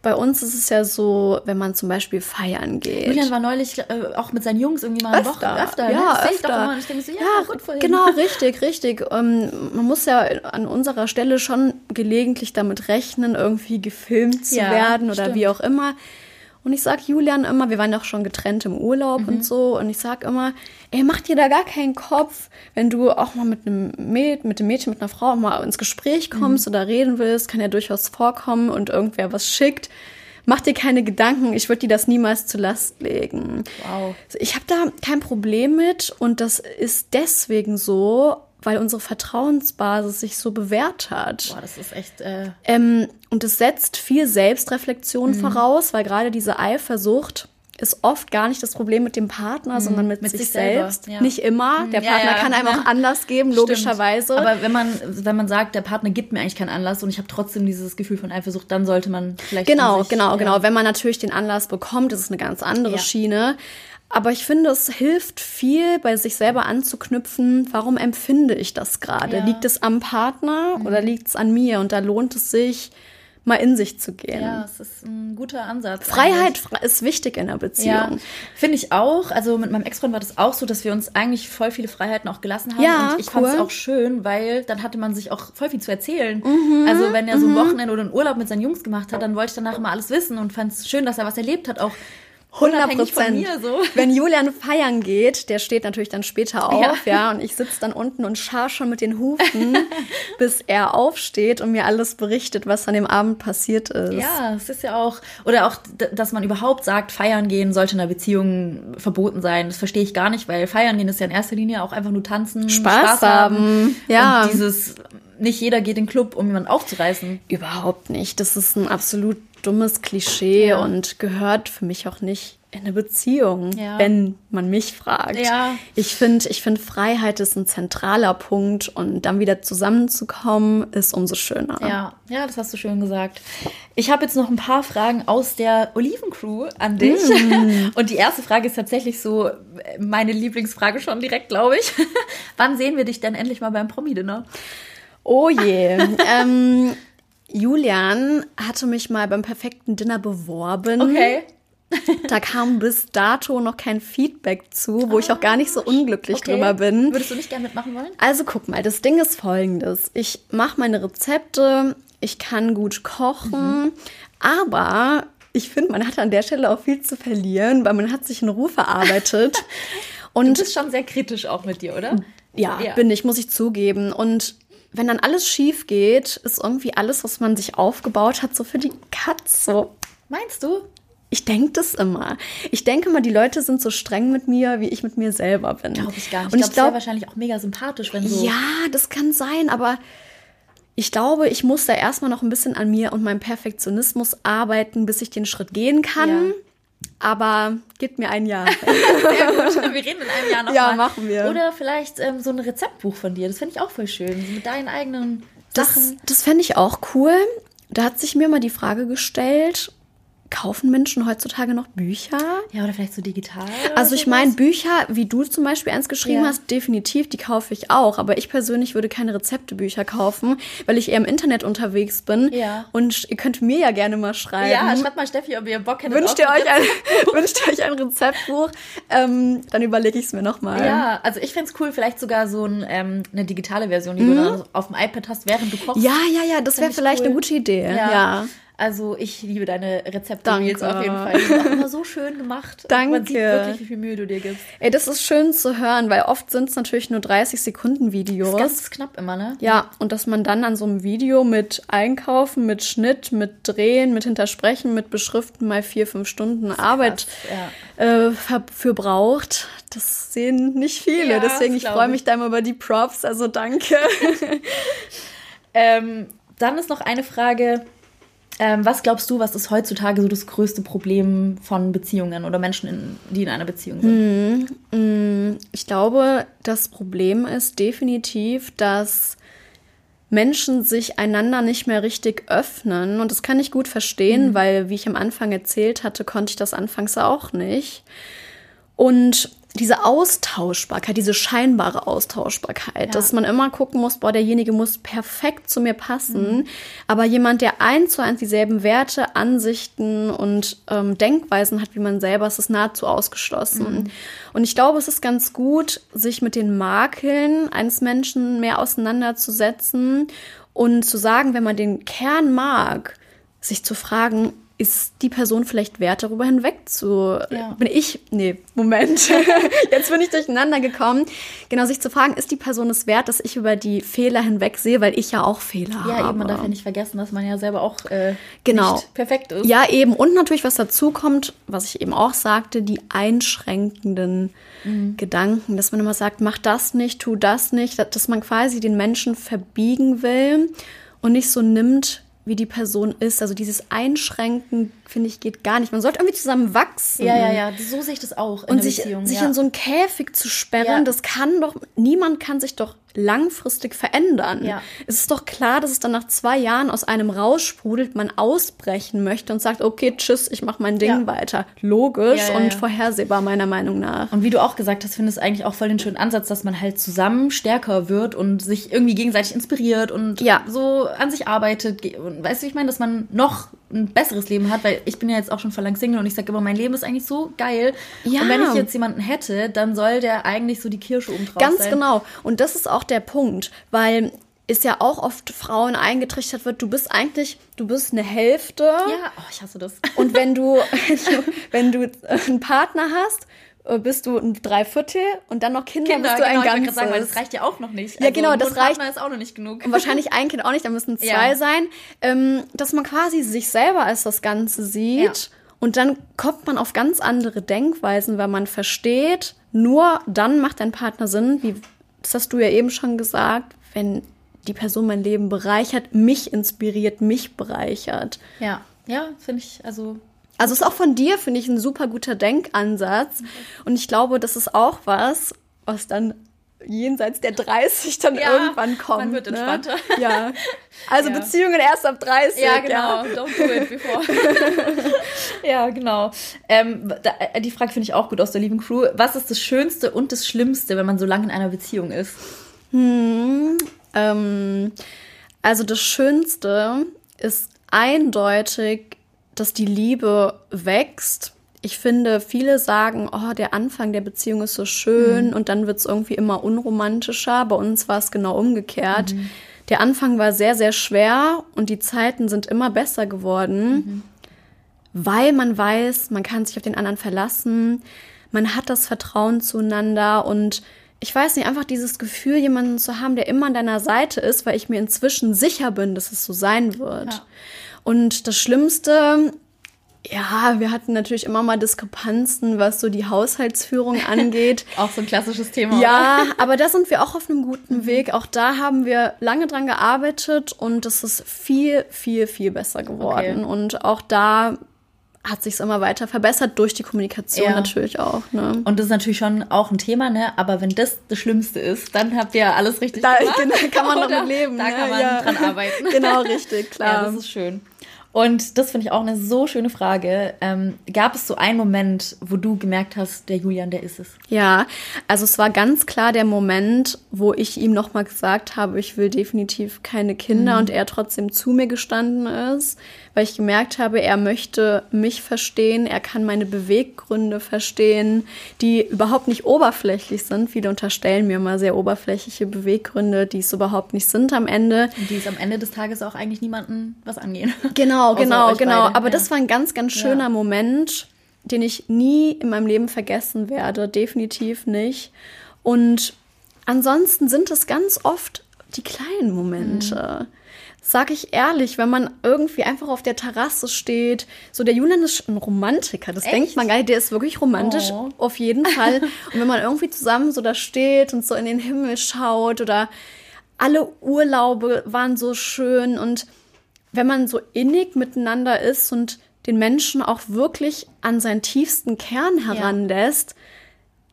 bei uns ist es ja so, wenn man zum Beispiel feiern geht. Julian war neulich äh, auch mit seinen Jungs irgendwie mal eine Woche öfter. ja, ne? Sehe ich öfter. doch immer. Und ich denke so, ja, ja, gut vorhin. genau, richtig, richtig. Ähm, man muss ja an unserer Stelle schon gelegentlich damit rechnen, irgendwie gefilmt zu Ja, werden oder stimmt. wie auch immer. Und ich sag Julian immer, wir waren auch schon getrennt im Urlaub Mhm. und so, und ich sag immer, ey, mach dir da gar keinen Kopf, wenn du auch mal mit einem Mäd mit dem Mädchen, mit einer Frau auch mal ins Gespräch kommst Mhm. oder reden willst, kann ja durchaus vorkommen und irgendwer was schickt. Mach dir keine Gedanken, ich würde dir das niemals zur Last legen. Wow. Ich habe da kein Problem mit und das ist deswegen so, weil unsere Vertrauensbasis sich so bewährt hat. Boah, das ist echt. Äh, Ähm, und es setzt viel Selbstreflexion Mhm. voraus, weil gerade diese Eifersucht ist oft gar nicht das Problem mit dem Partner, sondern mit, Mhm. Mit sich, sich selbst. ja. Nicht immer. Der Ja, Partner ja, kann einem ja. auch Anlass geben, logischerweise. Stimmt. Aber wenn man, wenn man sagt, der Partner gibt mir eigentlich keinen Anlass und ich habe trotzdem dieses Gefühl von Eifersucht, dann sollte man vielleicht. Genau, sich, genau, ja. genau. Wenn man natürlich den Anlass bekommt, ist es eine ganz andere Ja. Schiene. Aber ich finde, es hilft viel, bei sich selber anzuknüpfen, warum empfinde ich das gerade? Ja. Mhm. Liegt es am Partner oder liegt es an mir? Und da lohnt es sich, mal in sich zu gehen. Ja, es ist ein guter Ansatz. Freiheit eigentlich. ist wichtig in einer Ja, Beziehung. finde ich auch. Also mit meinem Ex-Freund war das auch so, dass wir uns eigentlich voll viele Freiheiten auch gelassen haben. Ja, und ich fand es cool. auch schön, weil dann hatte man sich auch voll viel zu erzählen. Mhm, also wenn er so ein Wochenende oder einen Urlaub mit seinen Jungs gemacht hat, dann wollte ich danach immer alles wissen und fand es schön, dass er was erlebt hat, auch 100 unabhängig von Prozent. so. Wenn Julian feiern geht, der steht natürlich dann später auf, ja, Ja. und ich sitze dann unten und scharr schon mit den Hufen, bis er aufsteht und mir alles berichtet, was an dem Abend passiert ist. Ja, es ist ja auch, oder auch, dass man überhaupt sagt, feiern gehen sollte in einer Beziehung verboten sein. Das verstehe ich gar nicht, weil feiern gehen ist ja in erster Linie auch einfach nur tanzen, Spaß haben. Ja. Und dieses, nicht jeder geht in den Club, um jemanden aufzureißen. Überhaupt nicht. Das ist ein absolut dummes Klischee Ja. und gehört für mich auch nicht in eine Beziehung, Ja. wenn man mich fragt. Ja. Ich finde, ich finde, Freiheit ist ein zentraler Punkt und dann wieder zusammenzukommen, ist umso schöner. Ja, ja, das hast du schön gesagt. Ich habe jetzt noch ein paar Fragen aus der Olivencrew an dich. Und die erste Frage ist tatsächlich so äh, meine Lieblingsfrage schon direkt, glaube ich. Wann sehen wir dich denn endlich mal beim Promi-Dinner? Oh je. ähm, Julian hatte mich mal beim perfekten Dinner beworben. Okay. Da kam bis dato noch kein Feedback zu, wo ich auch gar nicht so unglücklich okay. drüber bin. Würdest du nicht gerne mitmachen wollen? Also guck mal, das Ding ist folgendes. Ich mache meine Rezepte, ich kann gut kochen, aber ich finde, man hat an der Stelle auch viel zu verlieren, weil man hat sich einen Ruf erarbeitet. Du Und bist schon sehr kritisch auch mit dir, oder? ja, Ja. bin ich, muss ich zugeben. Und wenn dann alles schief geht, ist irgendwie alles, was man sich aufgebaut hat, so für die Katz. So, Meinst du? ich denke das immer. Ich denke mal, die Leute sind so streng mit mir, wie ich mit mir selber bin. Glaube ich gar nicht. Und ich glaube, glaube, wahrscheinlich auch mega sympathisch, wenn so. ja, das kann sein, aber ich glaube, ich muss da erstmal noch ein bisschen an mir und meinem Perfektionismus arbeiten, bis ich den Schritt gehen kann. Ja. Aber gib mir ein Jahr. Sehr gut. Wir reden in einem Jahr noch Ja, mal. machen wir. Oder vielleicht ähm, so ein Rezeptbuch von dir. Das finde ich auch voll schön. Mit deinen eigenen Das, Sachen. das fände ich auch cool. Da hat sich mir mal die Frage gestellt, kaufen Menschen heutzutage noch Bücher? Ja, oder vielleicht so digital. Also ich meine, Bücher, wie du zum Beispiel eins geschrieben Ja. hast, definitiv, die kaufe ich auch. Aber ich persönlich würde keine Rezeptebücher kaufen, weil ich eher im Internet unterwegs bin. Ja. Und ihr könnt mir ja gerne mal schreiben. Ja, schreibt mal Steffi, ob ihr Bock hättet. Wünscht ihr, euch ein wünscht ihr euch ein Rezeptbuch? Ähm, dann überlege ich es mir nochmal. Ja, also ich fände es cool, vielleicht sogar so ein, ähm, eine digitale Version, die du dann auf dem iPad hast, während du kochst. ja, ja, ja, das wäre vielleicht cool. eine gute Idee. Ja. Also ich liebe deine Rezepte Danke. Reels auf jeden Fall. Die sind immer so schön gemacht. Danke. Man sieht wirklich, wie viel Mühe du dir gibst. Ey, das ist schön zu hören, weil oft sind es natürlich nur 30 Sekunden Videos. Ganz knapp immer, ne? Ja, und dass man dann an so einem Video mit Einkaufen, mit Schnitt, mit Drehen, mit Hintersprechen, mit Beschriften mal vier, fünf Stunden Arbeit ja. äh, für braucht, das sehen nicht viele. Ja, Deswegen, das ich freue ich. mich da immer über die Props, also danke. Ähm, dann ist noch eine Frage. Ähm, was glaubst du, was ist heutzutage so das größte Problem von Beziehungen oder Menschen, in, die in einer Beziehung sind? Ich glaube, das Problem ist definitiv, dass Menschen sich einander nicht mehr richtig öffnen. Und das kann ich gut verstehen, weil, wie ich am Anfang erzählt hatte, konnte ich das anfangs auch nicht. Und diese Austauschbarkeit, diese scheinbare Austauschbarkeit, dass man immer gucken muss, boah, derjenige muss perfekt zu mir passen. Aber jemand, der eins zu eins dieselben Werte, Ansichten und ähm, Denkweisen hat wie man selber, ist es nahezu ausgeschlossen. Und ich glaube, es ist ganz gut, sich mit den Makeln eines Menschen mehr auseinanderzusetzen und zu sagen, wenn man den Kern mag, sich zu fragen, ist die Person vielleicht wert, darüber hinweg zu. Ja. Bin ich. Nee, Moment. Jetzt bin ich durcheinander gekommen. Genau, sich zu fragen, ist die Person es wert, dass ich über die Fehler hinweg sehe, weil ich ja auch Fehler habe. Ja, eben, man darf ja nicht vergessen, dass man ja selber auch äh, Genau. nicht perfekt ist. Ja, eben. Und natürlich, was dazu kommt, was ich eben auch sagte, die einschränkenden Gedanken, dass man immer sagt, mach das nicht, tu das nicht, dass man quasi den Menschen verbiegen will und nicht so nimmt, wie die Person ist. Also dieses Einschränken, finde ich, geht gar nicht. Man sollte irgendwie zusammen wachsen. ja, ja, ja. So sehe ich das auch in Und sich, Beziehung. sich ja. in so einen Käfig zu sperren, Ja. das kann doch, niemand kann sich doch langfristig verändern. Ja. Es ist doch klar, dass es dann nach zwei Jahren aus einem raussprudelt, man ausbrechen möchte und sagt, okay, tschüss, ich mache mein Ding Ja. weiter. Logisch Ja, und vorhersehbar, meiner Meinung nach. Und wie du auch gesagt hast, finde ich es eigentlich auch voll den schönen Ansatz, dass man halt zusammen stärker wird und sich irgendwie gegenseitig inspiriert und so an sich arbeitet. Und weißt du, ich meine, dass man noch ein besseres Leben hat, weil ich bin ja jetzt auch schon lang Single und ich sage immer, mein Leben ist eigentlich so geil. Ja. Und wenn ich jetzt jemanden hätte, dann soll der eigentlich so die Kirsche oben drauf Ganz sein. genau. Und das ist auch der Punkt, weil es ja auch oft Frauen eingetrichtert wird, du bist eigentlich, du bist eine Hälfte. Ja, oh, ich hasse das. Und wenn du, wenn du einen Partner hast, äh, bist du ein Dreiviertel und dann noch Kinder, Kinder, bist du genau, ein ich ganzes. gerade sagen, weil das reicht ja auch noch nicht. Ja, genau, nur das ein Partner reicht- ist auch noch nicht genug. und wahrscheinlich ein Kind auch nicht, da müssen zwei Ja. sein, ähm, dass man quasi sich selber als das Ganze sieht. Ja. Und dann kommt man auf ganz andere Denkweisen, weil man versteht, nur dann macht ein Partner Sinn, wie das hast du ja eben schon gesagt, wenn die Person mein Leben bereichert, mich inspiriert, mich bereichert. Ja, ja, finde ich, also Also ist auch von dir, finde ich, ein super guter Denkansatz. Und ich glaube, das ist auch was, was dann jenseits der 30 dann Ja, irgendwann kommt. man wird ne? entspannter. Ja. Also Ja. Beziehungen erst ab 30. Ja, genau. Don't do it before. ja, genau. Ähm, da, äh, die Frage finde ich auch gut aus der lieben Crew. Was ist das Schönste und das Schlimmste, wenn man so lange in einer Beziehung ist? Ähm, also das Schönste ist eindeutig, dass die Liebe wächst. Ich finde, viele sagen, oh, der Anfang der Beziehung ist so schön und dann wird es irgendwie immer unromantischer. Bei uns war es genau umgekehrt. Der Anfang war sehr, sehr schwer und die Zeiten sind immer besser geworden, weil man weiß, man kann sich auf den anderen verlassen, man hat das Vertrauen zueinander und ich weiß nicht, einfach dieses Gefühl, jemanden zu haben, der immer an deiner Seite ist, weil ich mir inzwischen sicher bin, dass es so sein wird. Ja. Und das Schlimmste, ja, wir hatten natürlich immer mal Diskrepanzen, was so die Haushaltsführung angeht. Auch so ein klassisches Thema. Ja, aber da sind wir auch auf einem guten Weg. Auch da haben wir lange dran gearbeitet und es ist viel, viel, viel besser geworden. Okay. Und auch da hat sich immer weiter verbessert durch die Kommunikation Ja. natürlich auch. Ne? Und das ist natürlich schon auch ein Thema, ne? Aber wenn das das Schlimmste ist, dann habt ihr alles richtig Da gemacht. genau, kann man noch Oder? mit leben. Da ne? kann man Ja. dran arbeiten. Genau, richtig, klar. Ja, das ist schön. Und das finde ich auch eine so schöne Frage. Ähm, gab es so einen Moment, wo du gemerkt hast, der Julian, der ist es? Ja, also es war ganz klar der Moment, wo ich ihm nochmal gesagt habe, ich will definitiv keine Kinder Mhm. und er trotzdem zu mir gestanden ist, weil ich gemerkt habe, er möchte mich verstehen, er kann meine Beweggründe verstehen, die überhaupt nicht oberflächlich sind. Viele unterstellen mir mal sehr oberflächliche Beweggründe, die es überhaupt nicht sind am Ende. Und die es am Ende des Tages auch eigentlich niemanden was angehen. Genau, Genau, genau, beide. Aber Ja. das war ein ganz, ganz schöner Ja. Moment, den ich nie in meinem Leben vergessen werde. Definitiv nicht. Und ansonsten sind es ganz oft die kleinen Momente. Sag ich ehrlich, wenn man irgendwie einfach auf der Terrasse steht, so der Julian ist ein Romantiker, das denkt man gar nicht, der ist wirklich romantisch, Oh. auf jeden Fall. Und wenn man irgendwie zusammen so da steht und so in den Himmel schaut oder alle Urlaube waren so schön und wenn man so innig miteinander ist und den Menschen auch wirklich an seinen tiefsten Kern heranlässt,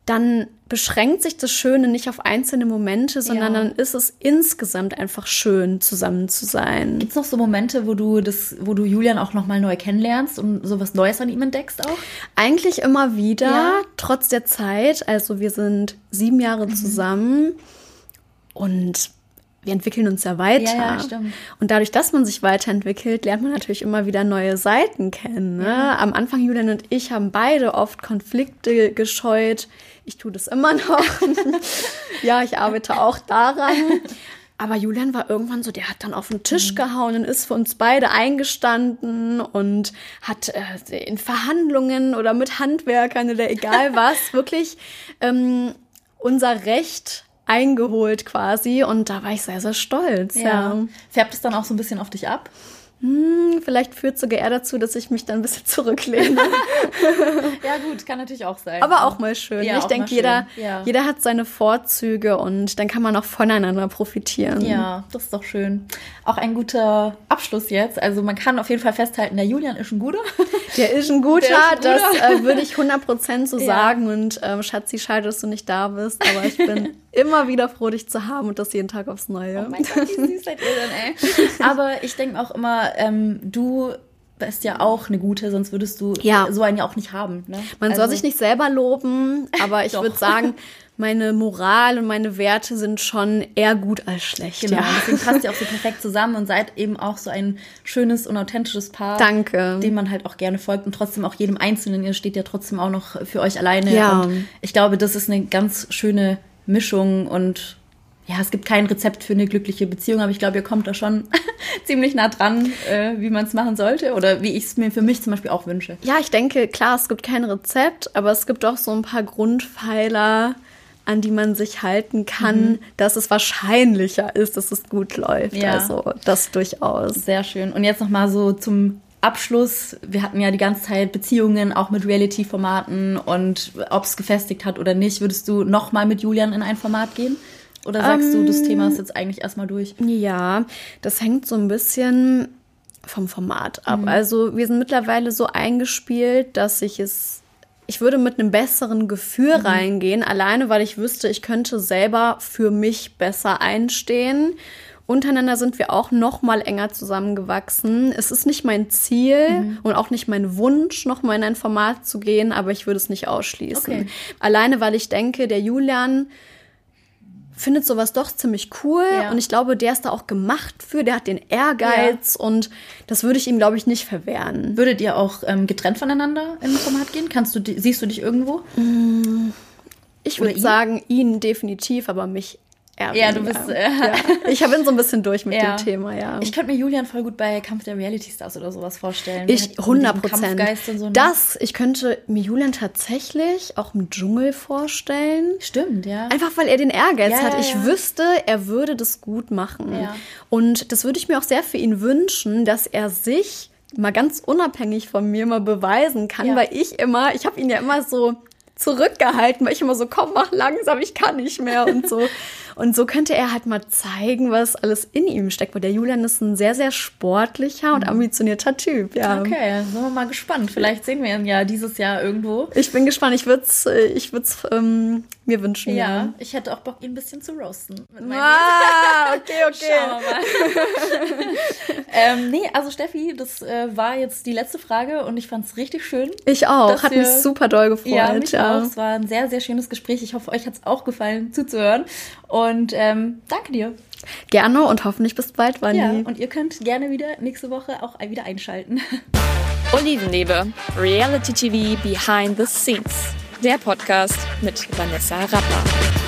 dann beschränkt sich das Schöne nicht auf einzelne Momente, sondern Ja. dann ist es insgesamt einfach schön, zusammen zu sein. Gibt es noch so Momente, wo du das, wo du Julian auch nochmal neu kennenlernst und so was Neues an ihm entdeckst auch? Eigentlich immer wieder, Ja. trotz der Zeit. Also wir sind sieben Jahre zusammen und wir entwickeln uns ja weiter. Ja, ja, stimmt. Und dadurch, dass man sich weiterentwickelt, lernt man natürlich immer wieder neue Seiten kennen. Ne? Am Anfang, Julian und ich haben beide oft Konflikte gescheut. Ich tue das immer noch. ja, ich arbeite auch daran. Aber Julian war irgendwann so, der hat dann auf den Tisch Mhm. gehauen und ist für uns beide eingestanden und hat äh, in Verhandlungen oder mit Handwerkern oder egal was wirklich ähm, unser Recht eingeholt quasi. Und da war ich sehr, sehr stolz. Ja. Färbt es dann auch so ein bisschen auf dich ab? Hm, vielleicht führt sogar eher dazu, dass ich mich dann ein bisschen zurücklehne. Ja, gut, kann natürlich auch sein. Aber auch mal schön. Ja, ich denke, jeder. Ja. jeder hat seine Vorzüge und dann kann man auch voneinander profitieren. Ja, das ist doch schön. Auch ein guter Abschluss jetzt. Also man kann auf jeden Fall festhalten, der Julian ist ein guter. Der ist ein guter, ist ein das guter. äh, würde ich 100% so Ja. sagen. Und ähm, Schatzi, schade, dass du nicht da bist. Aber ich bin immer wieder froh, dich zu haben und das jeden Tag aufs Neue. Oh mein Gott, wie süß seid ihr denn, ey. Aber ich denke auch immer, ähm, du bist ja auch eine gute, sonst würdest du Ja. so einen ja auch nicht haben. Ne? Man Also- soll sich nicht selber loben, aber ich würde sagen, meine Moral und meine Werte sind schon eher gut als schlecht. Genau, Ja. deswegen passt ihr auch so perfekt zusammen und seid eben auch so ein schönes und authentisches Paar. Danke. Dem man halt auch gerne folgt und trotzdem auch jedem Einzelnen. Ihr steht ja trotzdem auch noch für euch alleine. Ja. Und ich glaube, das ist eine ganz schöne Mischung und ja, es gibt kein Rezept für eine glückliche Beziehung, aber ich glaube, ihr kommt da schon ziemlich nah dran, äh, wie man es machen sollte oder wie ich es mir für mich zum Beispiel auch wünsche. Ja, ich denke, klar, es gibt kein Rezept, aber es gibt auch so ein paar Grundpfeiler, an die man sich halten kann, dass es wahrscheinlicher ist, dass es gut läuft. Ja. Also das durchaus. Sehr schön. Und jetzt noch mal so zum Abschluss. Wir hatten ja die ganze Zeit Beziehungen, auch mit Reality-Formaten und ob es gefestigt hat oder nicht. Würdest du noch mal mit Julian in ein Format gehen? Oder sagst du, das Thema ist jetzt eigentlich erstmal durch? Ja, das hängt so ein bisschen vom Format ab. Also wir sind mittlerweile so eingespielt, dass ich es, ich würde mit einem besseren Gefühl reingehen, alleine weil ich wüsste, ich könnte selber für mich besser einstehen. Untereinander sind wir auch noch mal enger zusammengewachsen. Es ist nicht mein Ziel und auch nicht mein Wunsch, noch mal in ein Format zu gehen, aber ich würde es nicht ausschließen. Okay. Alleine, weil ich denke, der Julian findet sowas doch ziemlich cool Ja. und ich glaube, der ist da auch gemacht für, der hat den Ehrgeiz und das würde ich ihm, glaube ich, nicht verwehren. Würdet ihr auch ähm, getrennt voneinander in ein Format gehen? Kannst du, siehst du dich irgendwo? Ich Oder würde sagen, ihn definitiv, aber mich eher Ja, du bist, äh, ja. Ich bin so ein bisschen durch mit Ja. dem Thema, ja. Ich könnte mir Julian voll gut bei Kampf der Reality Stars oder sowas vorstellen. Ich Mit diesem 100 Prozent. So, ne? Das, ich könnte mir Julian tatsächlich auch im Dschungel vorstellen. Stimmt, ja. Einfach weil er den Ehrgeiz Ja, hat. Ich wüsste, er würde das gut machen. Ja. Und das würde ich mir auch sehr für ihn wünschen, dass er sich mal ganz unabhängig von mir mal beweisen kann, weil ich immer, ich habe ihn ja immer so zurückgehalten, weil ich immer so, komm, mach langsam, ich kann nicht mehr und so. Und so könnte er halt mal zeigen, was alles in ihm steckt, weil der Julian ist ein sehr, sehr sportlicher und ambitionierter Typ, ja. Mhm. Okay, sind wir mal gespannt. Vielleicht sehen wir ihn ja dieses Jahr irgendwo. Ich bin gespannt, ich würde es ich würd's, ähm, mir wünschen, Ja, ja. ich hätte auch Bock, ihn ein bisschen zu roasten. Ah, okay, Schauen wir mal. ähm, nee, also Steffi, das äh, war jetzt die letzte Frage und ich fand es richtig schön. Ich auch. Hat wir- mich super doll gefreut. Ja, mich ja. auch. Es war ein sehr, sehr schönes Gespräch. Ich hoffe, euch hat es auch gefallen zuzuhören. Und ähm, danke dir. Gerne und hoffentlich bis bald, Vanni. Ja, und ihr könnt gerne wieder nächste Woche auch wieder einschalten. Olivenliebe, Reality TV Behind the Scenes. Der Podcast mit Vanessa Rapper.